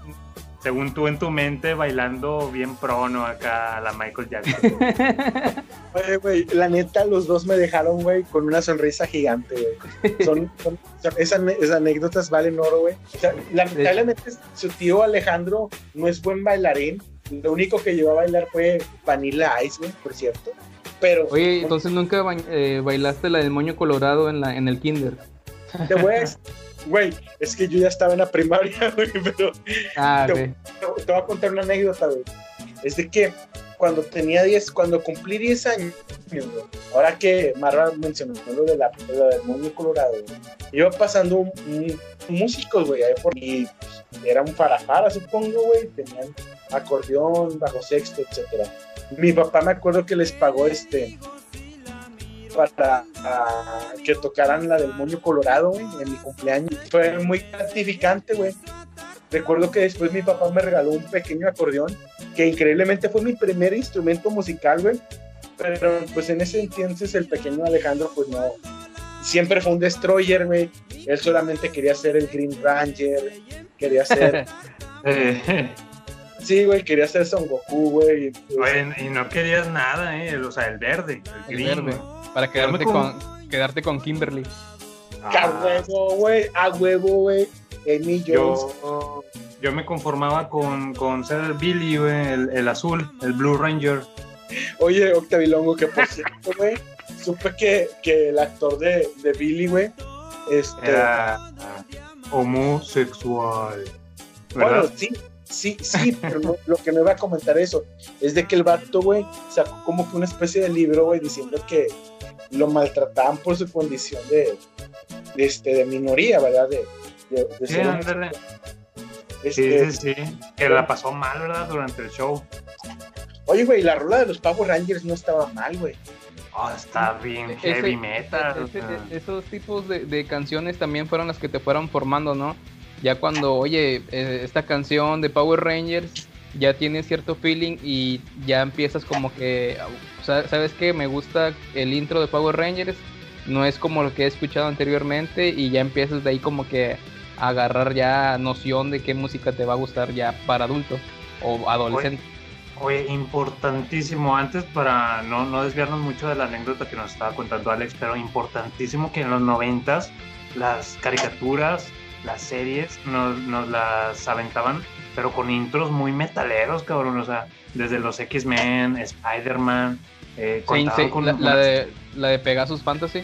[SPEAKER 11] según tú en tu mente, bailando bien prono acá a la Michael Jackson.
[SPEAKER 13] Oye, güey, la neta, los dos me dejaron, güey, con una sonrisa gigante, güey. Son, son- son- esas, anécdotas valen oro, güey. O sea, lamentablemente su tío Alejandro no es buen bailarín. Lo único que llevó a bailar fue Vanilla Ice, güey, por cierto. Pero
[SPEAKER 12] Oye, entonces nunca ba- eh, bailaste la del moño colorado en, la, en el kinder.
[SPEAKER 13] te voy a decir, güey, es que yo ya estaba en la primaria, güey, pero
[SPEAKER 12] Ah,
[SPEAKER 13] te,
[SPEAKER 12] ok.
[SPEAKER 13] te- te voy a contar una anécdota, güey. Es de que cuando tenía 10, cuando cumplí 10 años, güey, ahora que Marra mencionó lo, de la, lo del mundo colorado, güey, iba pasando un, un- músicos, güey, ahí por y pues, era un farafara, supongo, güey, tenían acordeón, bajo sexto, etcétera. Mi papá me acuerdo que les pagó este para ah, que tocaran la del moño colorado, güey, en mi cumpleaños. Fue muy gratificante, güey. Recuerdo que después mi papá me regaló un pequeño acordeón que increíblemente fue mi primer instrumento musical, güey. Pero pues en ese entonces el pequeño Alejandro, pues no, siempre fue un destroyer, güey. Él solamente quería ser el Green Ranger, quería ser... sí, güey, quería ser Son Goku, güey.
[SPEAKER 11] Güey, y no querías nada, eh, o sea, el verde, el,
[SPEAKER 12] El
[SPEAKER 11] green,
[SPEAKER 12] verde. Para quedarte
[SPEAKER 11] Quedarme
[SPEAKER 12] con, quedarte con Kimberly.
[SPEAKER 13] A huevo, güey, a huevo, güey. Amy Jones.
[SPEAKER 11] Yo, yo me conformaba con, con ser Billy, güey, el, el azul, el Blue Ranger.
[SPEAKER 13] Oye, Octavilongo, que por cierto, güey, supe que, que el actor de, de Billy, güey, este...
[SPEAKER 11] Era homosexual.
[SPEAKER 13] Bueno, sí, sí, sí, pero no- lo que me va a comentar eso es de que el vato, güey, sacó como que una especie de libro, güey, diciendo que lo maltrataban por su condición de, de, este, de minoría, ¿verdad? De, de, de
[SPEAKER 11] Sí,
[SPEAKER 13] ser
[SPEAKER 11] ándale.
[SPEAKER 13] Este,
[SPEAKER 11] Sí, sí, sí. Que la pasó mal, ¿verdad? Durante el show.
[SPEAKER 13] Oye, güey, la rola de los Power Rangers no estaba mal, güey.
[SPEAKER 11] Ah, está bien
[SPEAKER 12] Ese-
[SPEAKER 11] heavy metal.
[SPEAKER 12] ese-
[SPEAKER 11] sea.
[SPEAKER 12] esos tipos de, de canciones también fueron las que te fueron formando, ¿no? Ya cuando, oye, eh, esta canción de Power Rangers ya tiene cierto feeling y ya empiezas como que, ¿sabes qué? Me gusta el intro de Power Rangers, no es como lo que he escuchado anteriormente y ya empiezas de ahí como que a agarrar ya noción de qué música te va a gustar ya para adulto o adolescente.
[SPEAKER 11] Oye, importantísimo, antes para no, no desviarnos mucho de la anécdota que nos estaba contando Alex, pero importantísimo que en los noventas las caricaturas, las series, nos, nos las aventaban, pero con intros muy metaleros, cabrón, o sea, desde los X-Men, Spider-Man, eh, con
[SPEAKER 12] la, de, la de Pegasus Fantasy.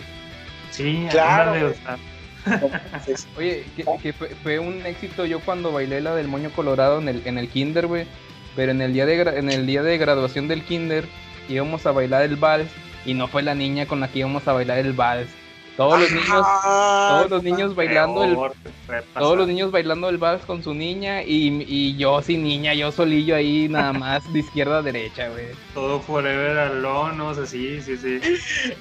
[SPEAKER 11] Sí,
[SPEAKER 13] Claro,
[SPEAKER 11] ándale, o sea,
[SPEAKER 12] Oye, que, que fue, fue un éxito yo cuando bailé la del moño colorado en el, en el kinder, güey. Pero en el, día de en el día de graduación del kinder íbamos a bailar el vals y no fue la niña con la que íbamos a bailar el vals. Todos los niños, todos los niños bailando el, todos los niños bailando el vals con su niña y, y yo sin niña, yo solillo ahí nada más de izquierda a derecha, güey.
[SPEAKER 11] Todo forever alone, no sé, sí, sí, sí.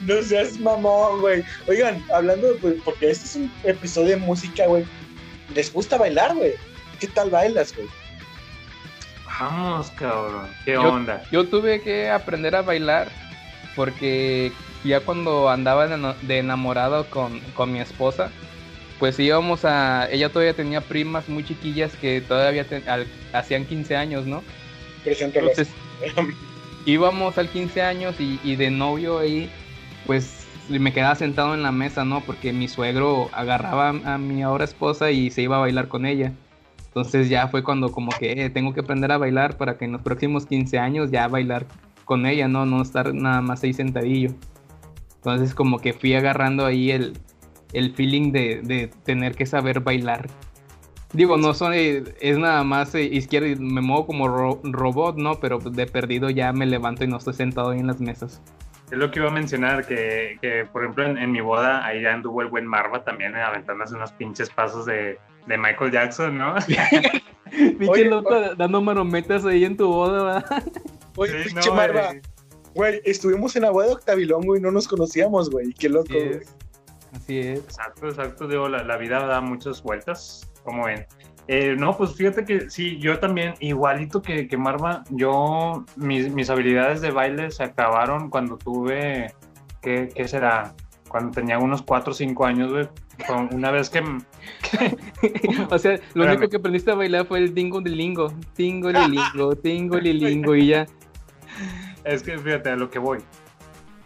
[SPEAKER 13] No seas mamón, güey. Oigan, hablando, pues, porque este es un episodio de música, güey. ¿Les gusta bailar, güey? ¿Qué tal bailas, güey?
[SPEAKER 11] Vamos, cabrón, qué
[SPEAKER 12] Yo-
[SPEAKER 11] onda.
[SPEAKER 12] Yo tuve que aprender a bailar porque ya cuando andaba de, enamorado con, con mi esposa, pues íbamos a... Ella todavía tenía primas muy chiquillas que todavía al- hacían 15 años, ¿no?
[SPEAKER 13] Preséntalas.
[SPEAKER 12] Entonces íbamos al 15 años y, y de novio ahí, pues me quedaba sentado en la mesa, ¿no? Porque mi suegro agarraba a mi ahora esposa y se iba a bailar con ella. Entonces ya fue cuando como que eh, tengo que aprender a bailar para que en los próximos 15 años ya bailar con ella, ¿no? No estar nada más ahí sentadillo. Entonces como que fui agarrando ahí el, el feeling de, de tener que saber bailar. Digo, no soy, es nada más eh, izquierda y me muevo como ro- robot, ¿no? Pero de perdido ya me levanto y no estoy sentado ahí en las mesas.
[SPEAKER 11] Es lo que iba a mencionar, que, que, por ejemplo en, en mi boda ahí ya anduvo el buen Marva también eh, aventándose unos pinches pasos de, de Michael Jackson, ¿no?
[SPEAKER 12] Pinche loco dando marometas ahí en tu boda, ¿verdad?
[SPEAKER 13] Oye,
[SPEAKER 11] Sí,
[SPEAKER 13] pinche
[SPEAKER 11] no,
[SPEAKER 13] Marva.
[SPEAKER 11] eh.
[SPEAKER 13] Güey, estuvimos en la boda de Octavilongo y no nos conocíamos, güey. Qué loco,
[SPEAKER 12] Así
[SPEAKER 13] güey.
[SPEAKER 12] es. Así es.
[SPEAKER 11] Exacto, exacto, digo, la, la vida da muchas vueltas, como ven. Eh, no, pues fíjate que sí, yo también, igualito que, que Marva, yo, mis, mis habilidades de baile se acabaron cuando tuve, ¿qué, qué será? Cuando tenía unos 4 o 5 años, güey. Una vez que,
[SPEAKER 12] O sea, lo
[SPEAKER 11] Espérame.
[SPEAKER 12] único que aprendiste a bailar fue el dingo de lingo. Tingo lilingo, tingo lilingo y ya.
[SPEAKER 11] Es que fíjate a lo que voy.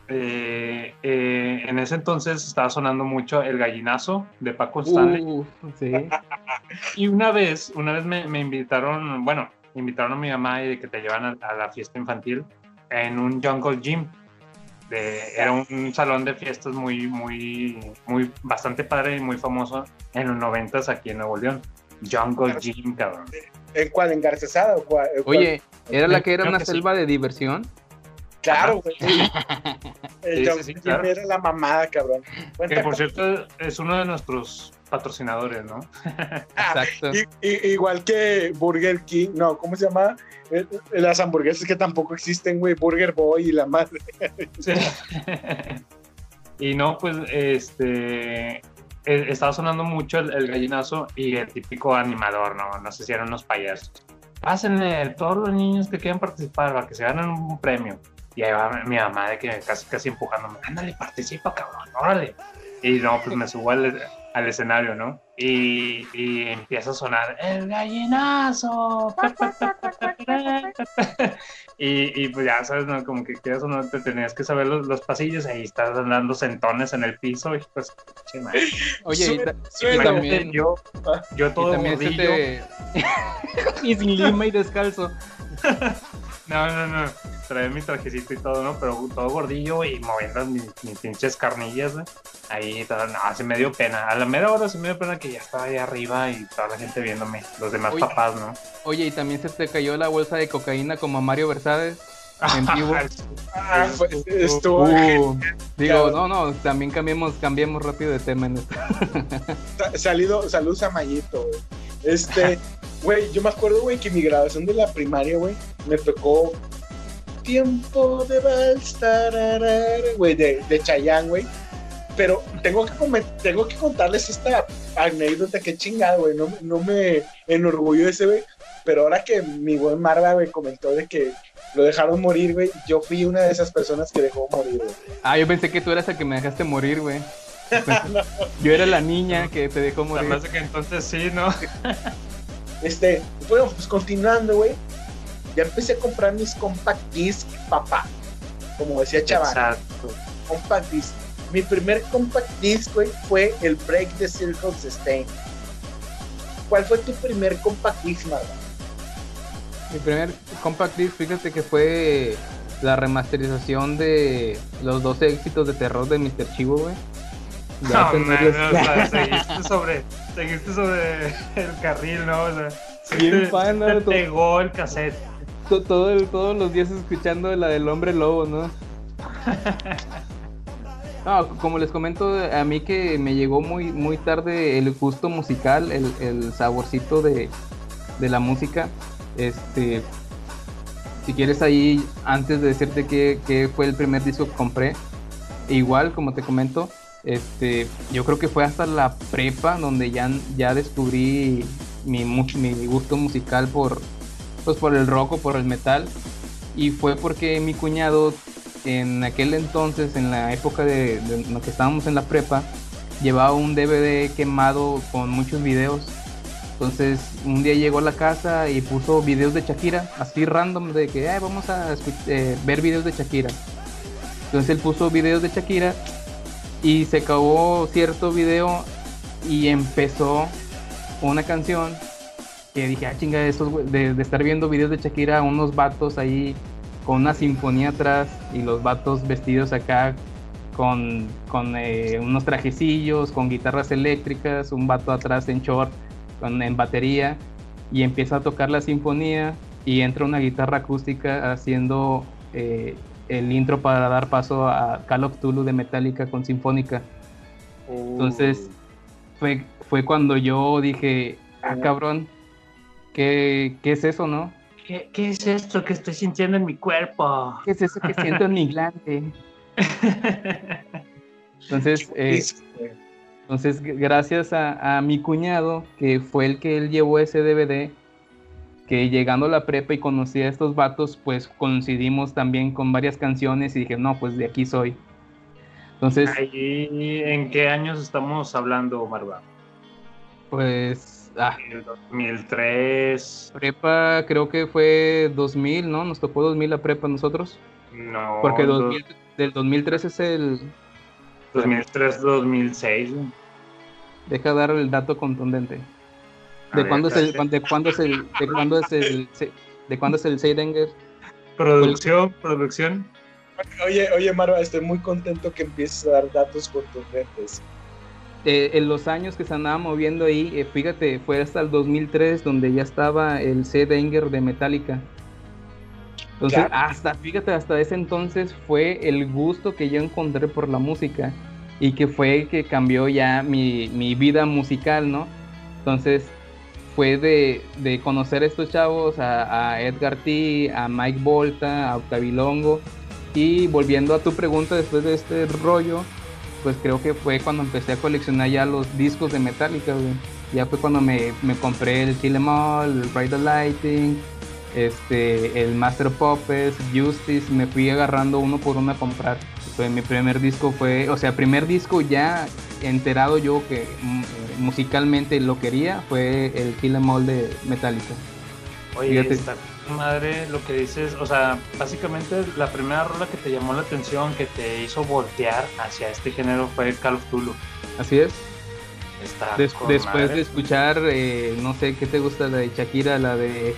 [SPEAKER 11] Eh, eh, en ese entonces estaba sonando mucho el gallinazo de Paco Stanley.
[SPEAKER 12] Uh, sí.
[SPEAKER 11] Y una vez, una vez me, me invitaron, bueno, invitaron a mi mamá y de que te llevan a, a la fiesta infantil en un Jungle Gym. De- era un salón de fiestas muy, muy, muy, bastante padre y muy famoso en los noventas aquí en Nuevo León. Jungle Gym, cabrón.
[SPEAKER 13] ¿En cuál? ¿En Garcesada o cuál? ¿En cuál?
[SPEAKER 12] Oye, ¿era la que era
[SPEAKER 11] Creo
[SPEAKER 12] una
[SPEAKER 11] que sí.
[SPEAKER 12] selva de diversión?
[SPEAKER 13] Claro, güey.
[SPEAKER 11] Sí,
[SPEAKER 13] El
[SPEAKER 11] sí, sí, claro.
[SPEAKER 13] era la mamada, cabrón.
[SPEAKER 11] Que por cierto es uno de nuestros patrocinadores, ¿no?
[SPEAKER 13] Ah,
[SPEAKER 12] Exacto.
[SPEAKER 13] Igual que Burger King, no, ¿cómo se llama? Eh, eh, Las hamburguesas que tampoco existen, güey, Burger Boy y la madre.
[SPEAKER 11] Sí. y no, pues, este, eh, estaba sonando mucho el, el gallinazo y el típico animador, ¿no? No sé si eran unos payasos. pásenle todos los niños que quieran participar para que se ganen un premio. Y ahí va mi mamá de que casi, casi empujándome, ándale, participa, cabrón, órale. Y no, pues me subo al, al escenario, ¿no? Y, y, empieza a sonar el gallinazo. y, y, pues ya sabes, ¿no? Como que quieras o no, te tenías que saber los, los pasillos, ahí estás dando sentones en el piso y pues, che,
[SPEAKER 12] Oye, y, ta- también,
[SPEAKER 11] yo, yo todo
[SPEAKER 12] y también se
[SPEAKER 11] gordillo.
[SPEAKER 12] te... y sin lima y descalzo.
[SPEAKER 11] No, no, no. Traía mi trajecito y todo, ¿no? Pero todo gordillo y moviendo mis, mis pinches carnillas, güey. Ahí, todo, no, se me dio pena. A la media hora se me dio pena que ya estaba ahí arriba y toda la gente viéndome. Los demás
[SPEAKER 12] Oye.
[SPEAKER 11] papás, ¿no?
[SPEAKER 12] Oye, y también se te cayó la bolsa de cocaína como a Mario Versailles en vivo.
[SPEAKER 13] Ah, fue- estuvo
[SPEAKER 12] Uh, digo, no, no, también cambiemos, cambiemos rápido de tema en esto.
[SPEAKER 13] Sa- salido, saludos a Mayito, güey. Este, güey, yo me acuerdo, güey, que mi graduación de la primaria, güey, me tocó tiempo de vals, güey, de, de Chayanne, güey. Pero tengo que, comen- tengo que contarles esta anécdota que chingada, güey. No, no me enorgullece, güey. Pero ahora que mi buen Marva, güey, comentó de que lo dejaron morir, güey, yo fui una de esas personas que dejó morir, güey.
[SPEAKER 12] Ah, yo pensé que tú eras el que me dejaste morir, güey. Yo era la niña que te dejó morir.
[SPEAKER 11] Además de que entonces sí, ¿no?
[SPEAKER 13] Este, bueno, pues continuando, güey. Ya empecé a comprar mis compact disc, papá. Como decía chaval.
[SPEAKER 11] Exacto.
[SPEAKER 13] Compact disc. Mi primer compact disc, güey, fue el Break the Circles de Stain. ¿Cuál fue tu primer compact disc, Marva?
[SPEAKER 12] Mi primer compact disc, fíjate que fue la remasterización de los 12 éxitos de terror de Mr. Chivo, güey.
[SPEAKER 11] No, man, o sea, seguiste sobre, seguiste sobre el carril, ¿no? O sea,
[SPEAKER 12] Bien fan, ¿no?
[SPEAKER 11] te pegó el cassette.
[SPEAKER 12] to- todo el- todos los días escuchando la del hombre lobo, ¿no? No, como les comento, a mí que me llegó muy, muy tarde el gusto musical, el, el saborcito de, de la música. Este, si quieres ahí, antes de decirte qué fue el primer disco que compré, igual como te comento, este, yo creo que fue hasta la prepa donde ya, ya descubrí mi, mi gusto musical por, pues por el rock o por el metal. Y fue porque mi cuñado en aquel entonces, en la época de, de que estábamos en la prepa, llevaba un DVD quemado con muchos videos. Entonces un día llegó a la casa y puso videos de Shakira, así random, de que "Ay, vamos a eh, ver videos de Shakira. Entonces él puso videos de Shakira y se acabó cierto video y empezó una canción que dije, ah, chinga, güey", de, de estar viendo videos de Shakira, unos vatos ahí con una sinfonía atrás y los vatos vestidos acá con, con eh, unos trajecillos, con guitarras eléctricas, un vato atrás en short, con, en batería, y empieza a tocar la sinfonía y entra una guitarra acústica haciendo eh, el intro para dar paso a Call of Tulu de Metallica con Sinfónica. Entonces fue, fue cuando yo dije, ah, cabrón, ¿qué, qué es eso, no?
[SPEAKER 11] ¿Qué, ¿Qué es esto que estoy sintiendo en mi cuerpo?
[SPEAKER 12] ¿Qué es eso que siento en mi glande? Entonces, eh, entonces gracias a, a mi cuñado, que fue el que él llevó ese DVD, que llegando a la prepa y conocí a estos vatos, pues coincidimos también con varias canciones y dije, no, pues de aquí soy. Entonces,
[SPEAKER 11] Ahí, ¿En qué años estamos hablando, Marva?
[SPEAKER 12] pues, ah,
[SPEAKER 11] El 2003.
[SPEAKER 12] prepa creo que fue 2000, ¿no? Nos tocó 2000 la prepa nosotros.
[SPEAKER 11] No.
[SPEAKER 12] Porque
[SPEAKER 11] dos-
[SPEAKER 12] 2000, del 2003 es el...
[SPEAKER 11] 2003, 2006.
[SPEAKER 12] Deja dar el dato contundente. ¿De cuándo es el, de cuándo es el, de cuándo es el, de cuándo es el Seidenger?
[SPEAKER 11] Producción, producción.
[SPEAKER 13] Oye, oye, Marva, estoy muy contento que empieces a dar datos contundentes.
[SPEAKER 12] Eh, en los años que se andaba moviendo ahí, eh, fíjate, fue hasta el 2003 donde ya estaba el Seidenger de Metallica. Entonces,
[SPEAKER 13] Claro.
[SPEAKER 12] hasta, fíjate, hasta ese entonces fue el gusto que yo encontré por la música y que fue el que cambió ya mi, mi vida musical, ¿no? Entonces, fue de, de conocer a estos chavos, a, a Edgar T, a Mike Volta, a Octavilongo. Y volviendo a tu pregunta después de este rollo, pues creo que fue cuando empecé a coleccionar ya los discos de Metallica, güey. Ya fue cuando me, me compré el Kill Em All, el Ride the Lighting, este, el Master Puppets, Justice, me fui agarrando uno por uno a comprar. Fue mi primer disco, fue, o sea, primer disco ya enterado yo que mm, musicalmente lo quería, fue el Kill Em All de Metallica.
[SPEAKER 11] Oye, con madre lo que dices, o sea, básicamente la primera rola que te llamó la atención, que te hizo voltear hacia este género fue Call of Duty.
[SPEAKER 12] Así es.
[SPEAKER 11] Está
[SPEAKER 12] Des- después
[SPEAKER 11] madre.
[SPEAKER 12] de escuchar, eh, no sé qué te gusta la de Shakira, la de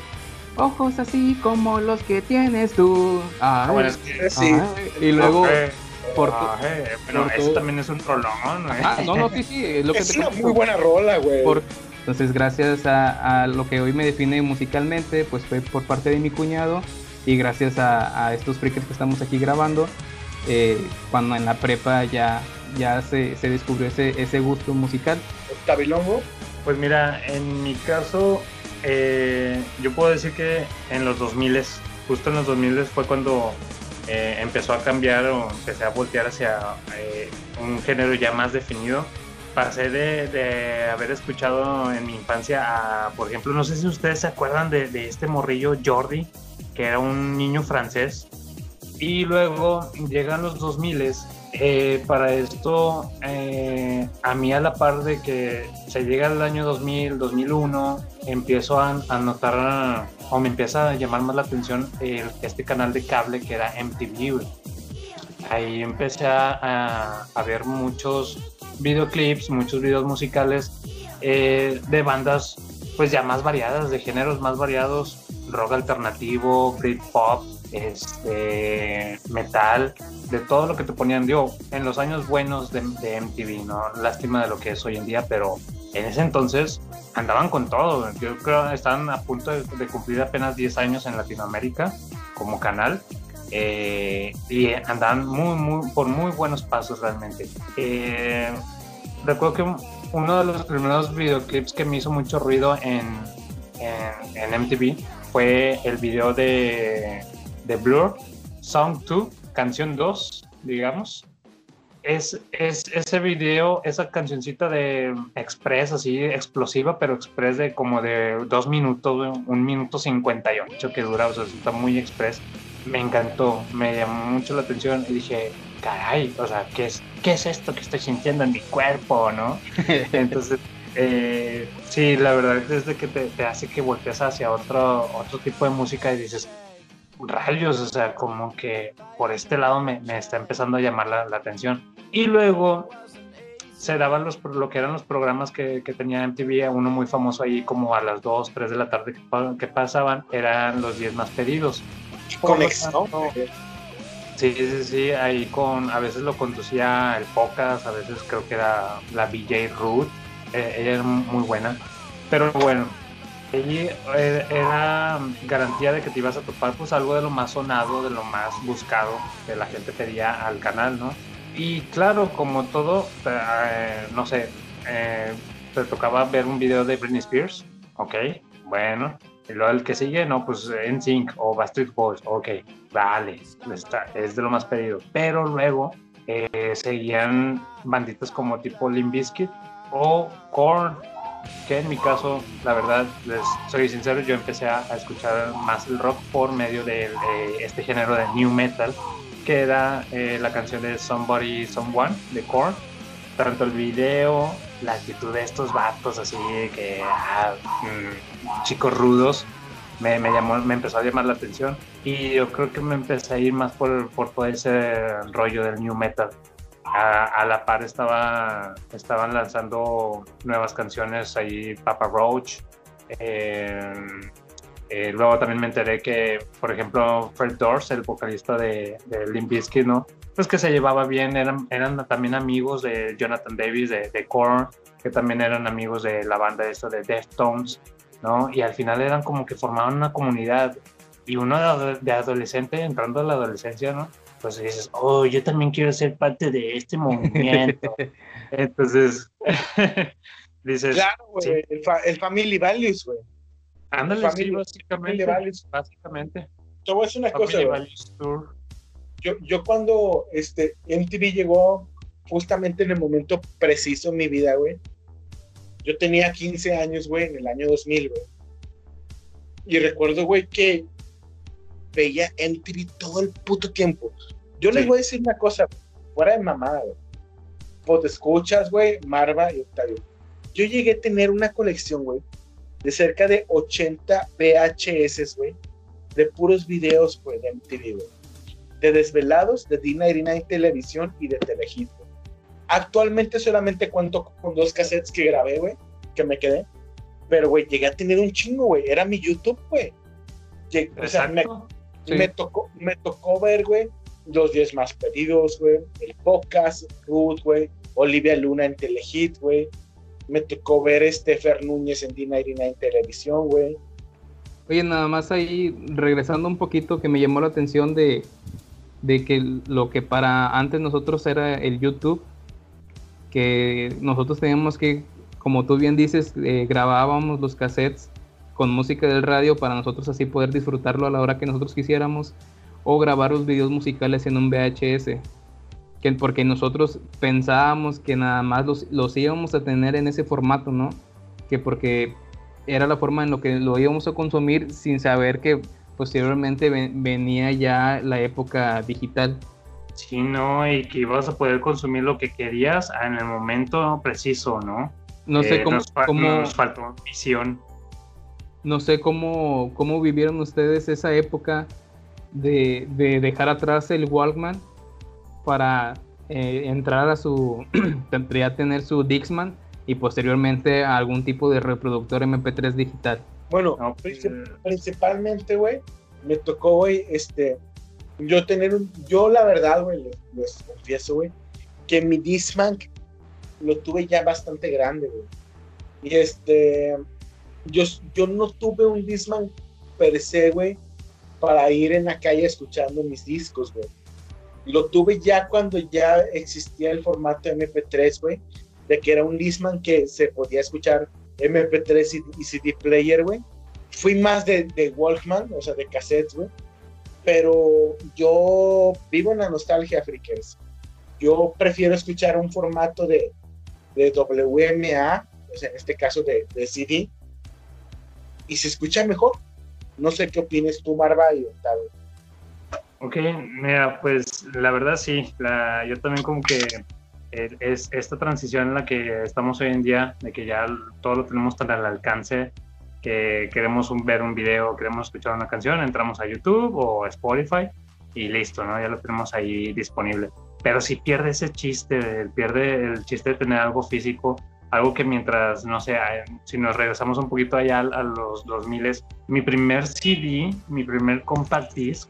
[SPEAKER 12] ojos así como los que tienes tú. Ay,
[SPEAKER 11] Ah, bueno, es que
[SPEAKER 13] sí.
[SPEAKER 12] y luego
[SPEAKER 11] Eh,
[SPEAKER 12] por
[SPEAKER 11] ah, eh, pero
[SPEAKER 12] por
[SPEAKER 11] eso
[SPEAKER 12] todo-
[SPEAKER 11] también es un rolón, güey.
[SPEAKER 12] Ah, no, no, sí, sí, es lo que
[SPEAKER 13] Es
[SPEAKER 12] te
[SPEAKER 13] una muy buena rola, güey.
[SPEAKER 12] Por- entonces, gracias a, a lo que hoy me define musicalmente, pues fue por parte de mi cuñado y gracias a, a estos freakers que estamos aquí grabando, eh, cuando en la prepa ya, ya se, se descubrió ese, ese gusto musical.
[SPEAKER 13] Tabilongo.
[SPEAKER 11] Pues mira, en mi caso, eh, yo puedo decir que en los 2000, justo en los 2000 fue cuando eh, empezó a cambiar o empecé a voltear hacia eh, un género ya más definido. Pasé de, de haber escuchado en mi infancia por ejemplo, no sé si ustedes se acuerdan de, de este morrillo Jordi, que era un niño francés. Y luego llegan los 2000 eh, para esto, eh, a mí a la par de que se llega el año 2000, 2001, empiezo a, a notar o me empieza a llamar más la atención este canal de cable que era MTV. Ahí empecé a- a ver muchos videoclips, muchos videos musicales eh, de bandas pues ya más variadas, de géneros más variados, rock alternativo, Britpop, este, metal, de todo lo que te ponían, digo, en los años buenos de, MTV, ¿no? Lástima de lo que es hoy en día, pero en ese entonces andaban con todo. Yo creo que estaban a punto de, cumplir apenas 10 años en Latinoamérica como canal. eh, y andaban muy, muy, por muy buenos pasos realmente. Eh, recuerdo que uno de los primeros videoclips que me hizo mucho ruido en, en MTV fue el video de, de Blur, Song 2, canción 2, digamos. Es, es ese video, esa cancioncita de Express, así explosiva, pero Express de como de dos minutos, un minuto 58 que dura, o sea, está muy Express. Me encantó, me llamó mucho la atención y dije, caray, o sea, ¿qué es, qué es esto que estoy sintiendo en mi cuerpo, no? Entonces, eh, sí, la verdad es de que te, te hace que voltees hacia otro, otro tipo de música y dices, rayos, o sea, como que por este lado me, me está empezando a llamar la, la atención. Y luego se daban los, lo que eran los programas que, que tenía MTV, uno muy famoso ahí como a las 2, 3 de la tarde que, que pasaban, eran los 10 más pedidos. Tanto, Sí, sí, sí, ahí con, a veces lo conducía el Pocas, a veces creo que era la BJ Ruth, eh, ella era muy buena, pero bueno, allí eh, era garantía de que te ibas a topar pues algo de lo más sonado, de lo más buscado que la gente pedía al canal, ¿no? Y claro, como todo, eh, no sé, eh, te tocaba ver un video de Britney Spears, ok, bueno, y luego el que sigue, no, pues NSYNC o Backstreet Boys, ok, vale, está, es de lo más pedido. Pero luego eh, seguían banditas como tipo Limp Bizkit o Korn, que en mi caso, la verdad, les soy sincero, yo empecé a, a escuchar más el rock por medio de, de este género de new metal, que era eh, la canción de Somebody Someone de Korn. Tanto el video, la actitud de estos vatos así que ah, mm, chicos rudos me, me llamó me empezó a llamar la atención y yo creo que me empecé a ir más por, por todo ese rollo del new metal a, a la par estaba estaban lanzando nuevas canciones ahí Papa Roach eh, eh, luego también me enteré que, por ejemplo, Fred Durst, el vocalista de, de Limp Bizkit, ¿no? Pues que se llevaba bien, eran, eran también amigos de Jonathan Davis, de, de Korn, que también eran amigos de la banda esta de Deftones, ¿no? Y al final eran como que formaban una comunidad. Y uno de adolescente, entrando a la adolescencia, ¿no? Pues dices, oh, yo también quiero ser parte de este movimiento. Entonces, dices,
[SPEAKER 13] Claro, güey.
[SPEAKER 11] sí.
[SPEAKER 13] El, fa- el Family Values, güey.
[SPEAKER 11] ándale, sí, básicamente.
[SPEAKER 13] Family Values.
[SPEAKER 11] Básicamente.
[SPEAKER 13] Te voy a decir una cosa,
[SPEAKER 11] Family
[SPEAKER 13] güey.
[SPEAKER 11] Values Tour.
[SPEAKER 13] Yo, yo cuando este, MTV llegó justamente en el momento preciso en mi vida, güey, Yo tenía 15 años, güey, en el año 2000, güey. Y recuerdo, güey, que veía MTV todo el puto tiempo. Yo les voy a decir una cosa, fuera de mamada, güey. Pues escuchas, güey, Marva y Octavio. Yo llegué a tener una colección, güey, de cerca de 80 VHS, güey, de puros videos, güey, de MTV, güey. De desvelados, de D99 Televisión y de Telehit, güey. Actualmente solamente cuento con dos cassettes que grabé, güey, que me quedé. Pero, güey, llegué a tener un chingo, güey. Era mi YouTube, güey. O sea, me,
[SPEAKER 12] Sí.
[SPEAKER 13] me tocó, me tocó ver, güey, los 10 más pedidos, güey, el podcast, Ruth, güey, Olivia Luna en Telehit, güey. Me tocó ver este Fer Núñez en D99 Televisión, güey.
[SPEAKER 12] Oye, nada más ahí, regresando un poquito, que me llamó la atención de, de que lo que para antes nosotros era el YouTube, que nosotros teníamos que, como tú bien dices, eh, grabábamos los cassettes con música del radio para nosotros así poder disfrutarlo a la hora que nosotros quisiéramos, o grabar los videos musicales en un VHS. Que porque nosotros pensábamos que nada más los, los íbamos a tener en ese formato, ¿no? Que porque era la forma en lo que lo íbamos a consumir sin saber que posteriormente ven- venía ya la época digital.
[SPEAKER 11] Sí, no, y que ibas a poder consumir lo que querías en el momento preciso, ¿no?
[SPEAKER 12] No sé
[SPEAKER 11] Eh,
[SPEAKER 12] cómo,
[SPEAKER 11] nos,
[SPEAKER 12] cómo-
[SPEAKER 11] nos faltó visión.
[SPEAKER 12] no sé cómo, cómo vivieron ustedes esa época de, de dejar atrás el Walkman para eh, entrar a su, tendría tener su Dixman y posteriormente a algún tipo de reproductor MP3 digital.
[SPEAKER 13] Bueno,
[SPEAKER 11] No, pues,
[SPEAKER 13] princip- principalmente, güey, me tocó, güey, este, yo tener un, yo la verdad, güey, les, les confieso, güey, que mi Discman lo tuve ya bastante grande, güey. Y este, yo, yo no tuve un Discman per se, güey, para ir en la calle escuchando mis discos, güey. Lo tuve ya cuando ya existía el formato MP3, güey, de que era un Discman que se podía escuchar MP3 y, y CD player, güey. Fui más de, de Walkman, o sea, de cassettes, güey. Pero yo vivo en la nostalgia, freakers. Yo prefiero escuchar un formato de, de WMA, o sea, en este caso de, de CD, y se escucha mejor. No sé qué opines tú, Marva y Octavio.
[SPEAKER 11] Ok, mira, pues la verdad sí, la, yo también como que eh, es esta transición en la que estamos hoy en día, de que ya todo lo tenemos tan al alcance, que queremos un- ver un video, queremos escuchar una canción, entramos a YouTube o a Spotify y listo, ¿no? Ya lo tenemos ahí disponible. Pero si pierde ese chiste, pierde el chiste de tener algo físico, algo que mientras, no sé, si nos regresamos un poquito allá a, los 2000, mi primer CD, mi primer compact disc,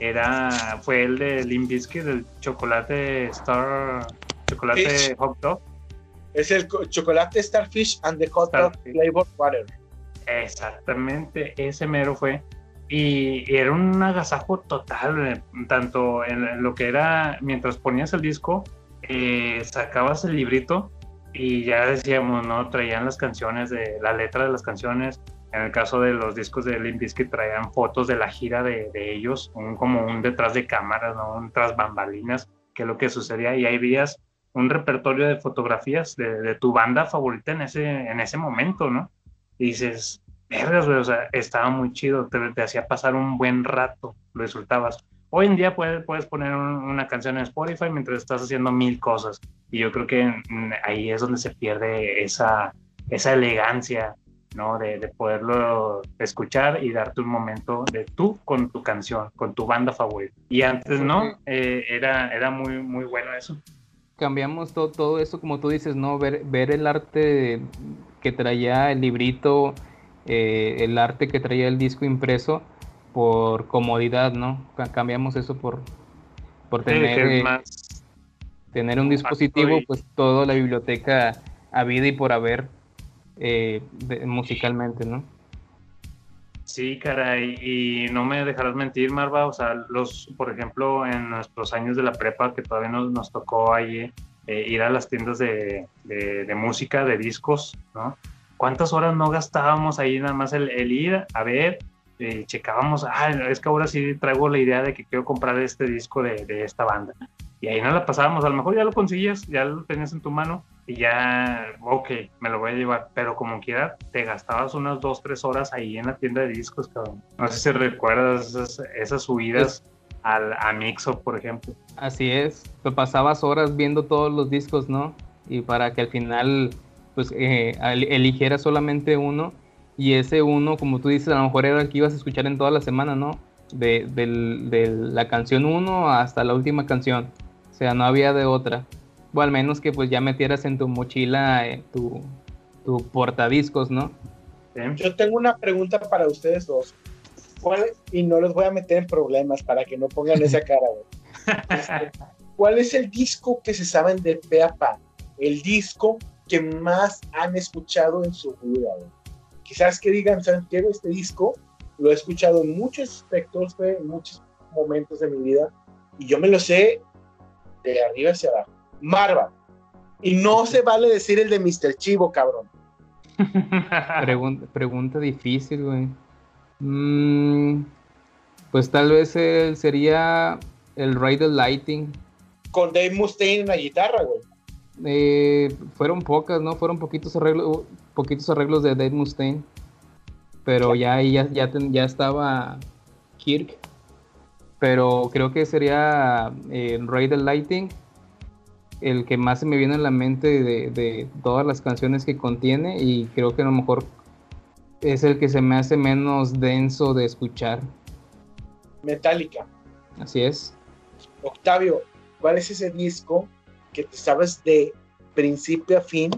[SPEAKER 11] era, fue el de Limp Bizkit, el chocolate Star, chocolate
[SPEAKER 13] Fish.
[SPEAKER 11] hot dog.
[SPEAKER 13] Es el co- chocolate Starfish and the Hot Dog
[SPEAKER 11] Starfish.
[SPEAKER 13] Flavor Water.
[SPEAKER 11] Exactamente, ese mero fue. Y, y era un agasajo total, tanto en lo que era, mientras ponías el disco, eh, sacabas el librito y ya decíamos, ¿no? Traían las canciones, de la letra de las canciones. En el caso de los discos de Limp Bizkit traían fotos de la gira de, de ellos, un, como un detrás de cámaras, ¿no? Un tras bambalinas, que es lo que sucedía. Y ahí veías un repertorio de fotografías de, de tu banda favorita en ese, en ese momento, ¿no? Y dices, vergas, güey, o sea, estaba muy chido, te, te hacía pasar un buen rato, lo disfrutabas. Hoy en día puedes, puedes poner un- una canción en Spotify mientras estás haciendo mil cosas. Y yo creo que mm, ahí es donde se pierde esa, esa elegancia, ¿no? De, de poderlo escuchar y darte un momento de tú con tu canción, con tu banda favorita. Y antes, ¿no? Eh, era, era muy, muy bueno eso.
[SPEAKER 12] cambiamos todo, todo eso, como tú dices, ¿no? Ver, ver el arte que traía el librito, eh, el arte que traía el disco impreso por comodidad, ¿no? Ca- Cambiamos eso por, por tener, eh,
[SPEAKER 11] más-
[SPEAKER 12] tener un dispositivo,
[SPEAKER 11] y-
[SPEAKER 12] pues toda la biblioteca a vida y por haber eh, de- musicalmente, ¿no?
[SPEAKER 11] Sí, caray, y no me dejarás mentir, Marva, o sea, los, por ejemplo, en nuestros años de la prepa, que todavía nos, nos tocó ahí eh, ir a las tiendas de, de- de música, de discos, ¿no? ¿Cuántas horas no gastábamos ahí nada más el, el ir a ver? Eh, checábamos, ah, es que ahora sí traigo la idea de que quiero comprar este disco de, de esta banda. Y ahí no la pasábamos, a lo mejor ya lo conseguías, ya lo tenías en tu mano y ya, ok, me lo voy a llevar, pero como quiera, te gastabas unas dos, tres horas ahí en la tienda de discos, cabrón. No sé si recuerdas esas, esas subidas al, a Mixo, por ejemplo.
[SPEAKER 12] Así es, te pasabas horas viendo todos los discos, ¿no? Y para que al final, pues, eh, eligieras solamente uno, y ese uno, como tú dices, a lo mejor era el que ibas a escuchar en toda la semana, ¿no? De, del- de la canción 1 hasta la última canción. O sea, no había de otra. O al menos que pues ya metieras en tu mochila eh, tu, tu portadiscos, ¿no?
[SPEAKER 13] Yo tengo una pregunta para ustedes dos. ¿Cuál, y no los voy a meter en problemas para que no pongan esa cara, güey. Este, ¿Cuál es el disco que se saben de pe a pa? El disco que más han escuchado en su vida, güey. Quizás que digan, ¿saben qué? güey? Este disco lo he escuchado en muchos aspectos, güey, en muchos momentos de mi vida, y yo me lo sé de arriba hacia abajo. Marva. Y no se vale decir el de Mr. Chivo, cabrón.
[SPEAKER 12] Pregun- pregunta difícil, güey. Mm, pues tal vez el- sería el Ride the Lighting.
[SPEAKER 13] Con Dave Mustaine en la guitarra, güey.
[SPEAKER 12] Eh, fueron pocas, ¿no? Fueron poquitos arreglos, poquitos arreglos de Dave Mustaine. Pero ya ahí ya, ya, ten- ya estaba Kirk. Pero creo que sería eh, Ride the Lighting. El que más se me viene a la mente de, de todas las canciones que contiene. Y creo que a lo mejor es el que se me hace menos denso de escuchar.
[SPEAKER 13] Metallica.
[SPEAKER 12] Así es.
[SPEAKER 13] Octavio, ¿cuál es ese disco que te sabes de principio a fin,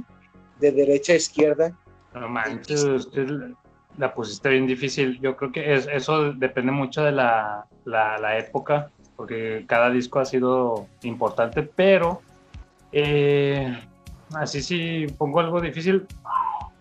[SPEAKER 13] de derecha a izquierda?
[SPEAKER 11] No manches, usted la pusiste bien difícil. Yo creo que es, eso depende mucho de la, la, la época, porque cada disco ha sido importante, pero eh, así si pongo algo difícil,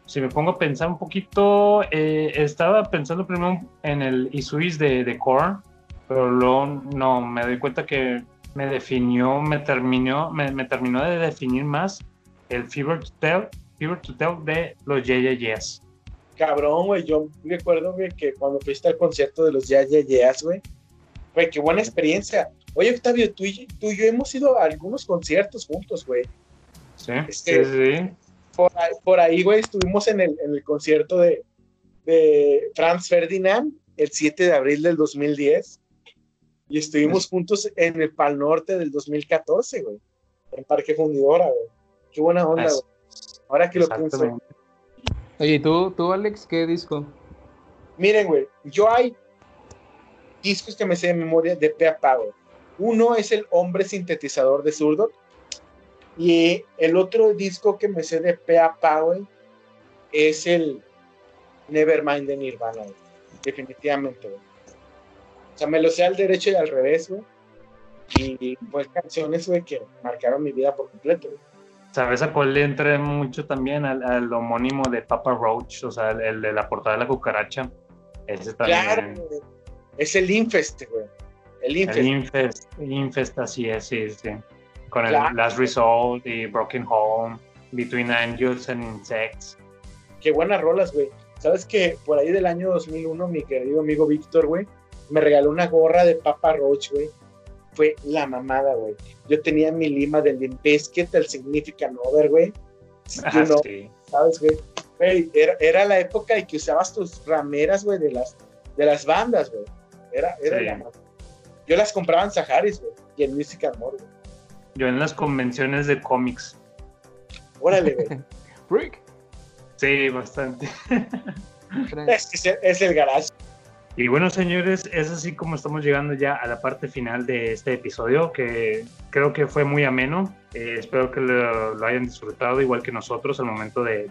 [SPEAKER 11] si me pongo a pensar un poquito, eh, estaba pensando primero en el Isuis de, de Korn, pero luego no, me doy cuenta que me definió, me terminó, me, me terminó de definir más el Fever to Tell, Fever to Tell de los Yeah Yeah Yes.
[SPEAKER 13] Cabrón, güey, yo recuerdo, güey, que cuando fuiste al concierto de los Ya Ya Yeahs, güey, güey, qué buena experiencia. Oye, Octavio, tú y, tú y yo hemos ido a algunos conciertos juntos, güey.
[SPEAKER 11] Sí,
[SPEAKER 13] Este,
[SPEAKER 11] sí, sí.
[SPEAKER 13] Por ahí, por ahí, güey, estuvimos en el, en el concierto de, de Franz Ferdinand el 7 de abril del 2010 y estuvimos juntos en el Pal Norte del 2014, güey, en Parque Fundidora, güey. Qué buena onda, güey. Ahora que lo pienso.
[SPEAKER 12] Oye, ¿y tú, tú, Alex, qué disco?
[SPEAKER 13] Miren, güey, yo hay discos que me sé de memoria de pe a pa, güey. Uno es el Hombre Sintetizador de Zurdo. Y el otro disco que me sé de pe a pa, güey, es el Nevermind de Nirvana, güey. Definitivamente, güey. O sea, me lo sé al derecho y al revés, güey. Y pues canciones, güey, que marcaron mi vida por completo, güey.
[SPEAKER 11] ¿Sabes a cuál le entra mucho también? Al, al homónimo de Papa Roach, o sea, el, el de la portada de la cucaracha. Ese también.
[SPEAKER 13] Claro, güey. Es el Infest, güey. El Infest.
[SPEAKER 11] El Infest, Infest, así es, sí, sí. Con el
[SPEAKER 13] Claro.
[SPEAKER 11] Last Result y Broken Home, Between Angels and Insects.
[SPEAKER 13] Qué buenas rolas, güey. Sabes que por ahí del año 2001, mi querido amigo Víctor, güey, me regaló una gorra de Papa Roach, güey. Fue la mamada, güey. Yo tenía mi lima del Limp Bizkit, el Significant Over, güey.
[SPEAKER 11] Ah,
[SPEAKER 13] know,
[SPEAKER 11] sí.
[SPEAKER 13] ¿Sabes, güey? Güey, era, era la época en que usabas tus rameras, güey, de las, de las bandas, güey. Era, era
[SPEAKER 11] Sí.
[SPEAKER 13] la mamada. Yo las compraba en Saharis, güey, y en Music and More, güey.
[SPEAKER 11] Yo en las convenciones de cómics.
[SPEAKER 13] Órale, güey.
[SPEAKER 12] Rick.
[SPEAKER 11] Sí, bastante.
[SPEAKER 13] es, que es- es el garage.
[SPEAKER 11] Y bueno, señores, es así como estamos llegando ya a la parte final de este episodio, que creo que fue muy ameno. Eh, espero que lo, hayan disfrutado igual que nosotros al momento de,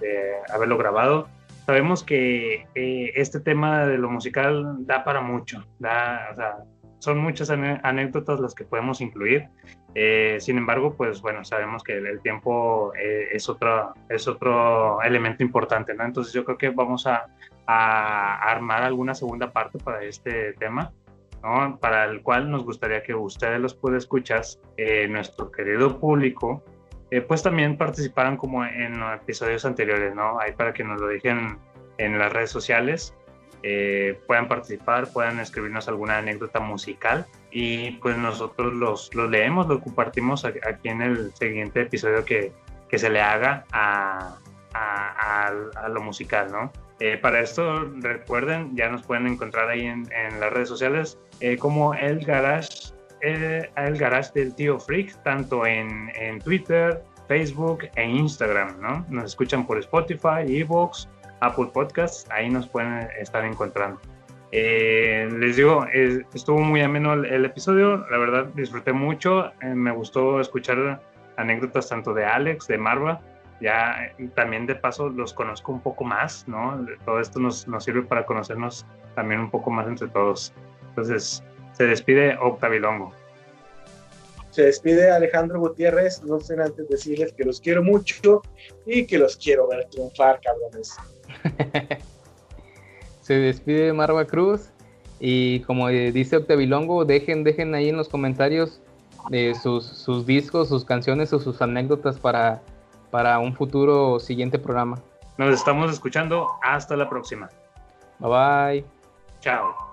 [SPEAKER 11] haberlo grabado. Sabemos que eh, este tema de lo musical da para mucho, da, o sea, son muchas anécdotas las que podemos incluir. Eh, sin embargo, pues bueno, sabemos que el, tiempo eh, es, otro, es otro elemento importante. Entonces yo creo que vamos a, a armar alguna segunda parte para este tema, ¿no? Para el cual nos gustaría que ustedes los pueden escuchar, eh, nuestro querido público, eh, pues también participaran como en los episodios anteriores, ¿no? Ahí para que nos lo dejen en las redes sociales eh, puedan participar, puedan escribirnos alguna anécdota musical y pues nosotros los, los leemos, lo compartimos aquí en el siguiente episodio que, que se le haga a, a, lo musical, ¿no? Eh, para esto, recuerden, ya nos pueden encontrar ahí en, en las redes sociales eh, como el Garage, eh, el Garage del Tío Freak, tanto en, en, Twitter, Facebook e Instagram, ¿no? Nos escuchan por Spotify, Evox, Apple Podcasts, ahí nos pueden estar encontrando. les digo, estuvo muy ameno el, el, episodio, la verdad disfruté mucho, me gustó escuchar anécdotas tanto de Alex, de Marva, ya también de paso los conozco un poco más, ¿no? Todo esto nos, nos sirve para conocernos también un poco más entre todos. Entonces, se despide Octavilongo.
[SPEAKER 13] Se despide Alejandro Gutiérrez, no sé antes decirles que los quiero mucho y que los quiero ver triunfar, cabrones.
[SPEAKER 12] se despide Marva Cruz y como dice Octavilongo, dejen, dejen ahí en los comentarios eh, sus, sus discos, sus canciones o sus anécdotas para para un futuro siguiente programa.
[SPEAKER 11] Nos estamos escuchando. Hasta la próxima.
[SPEAKER 12] Bye bye.
[SPEAKER 11] Chao.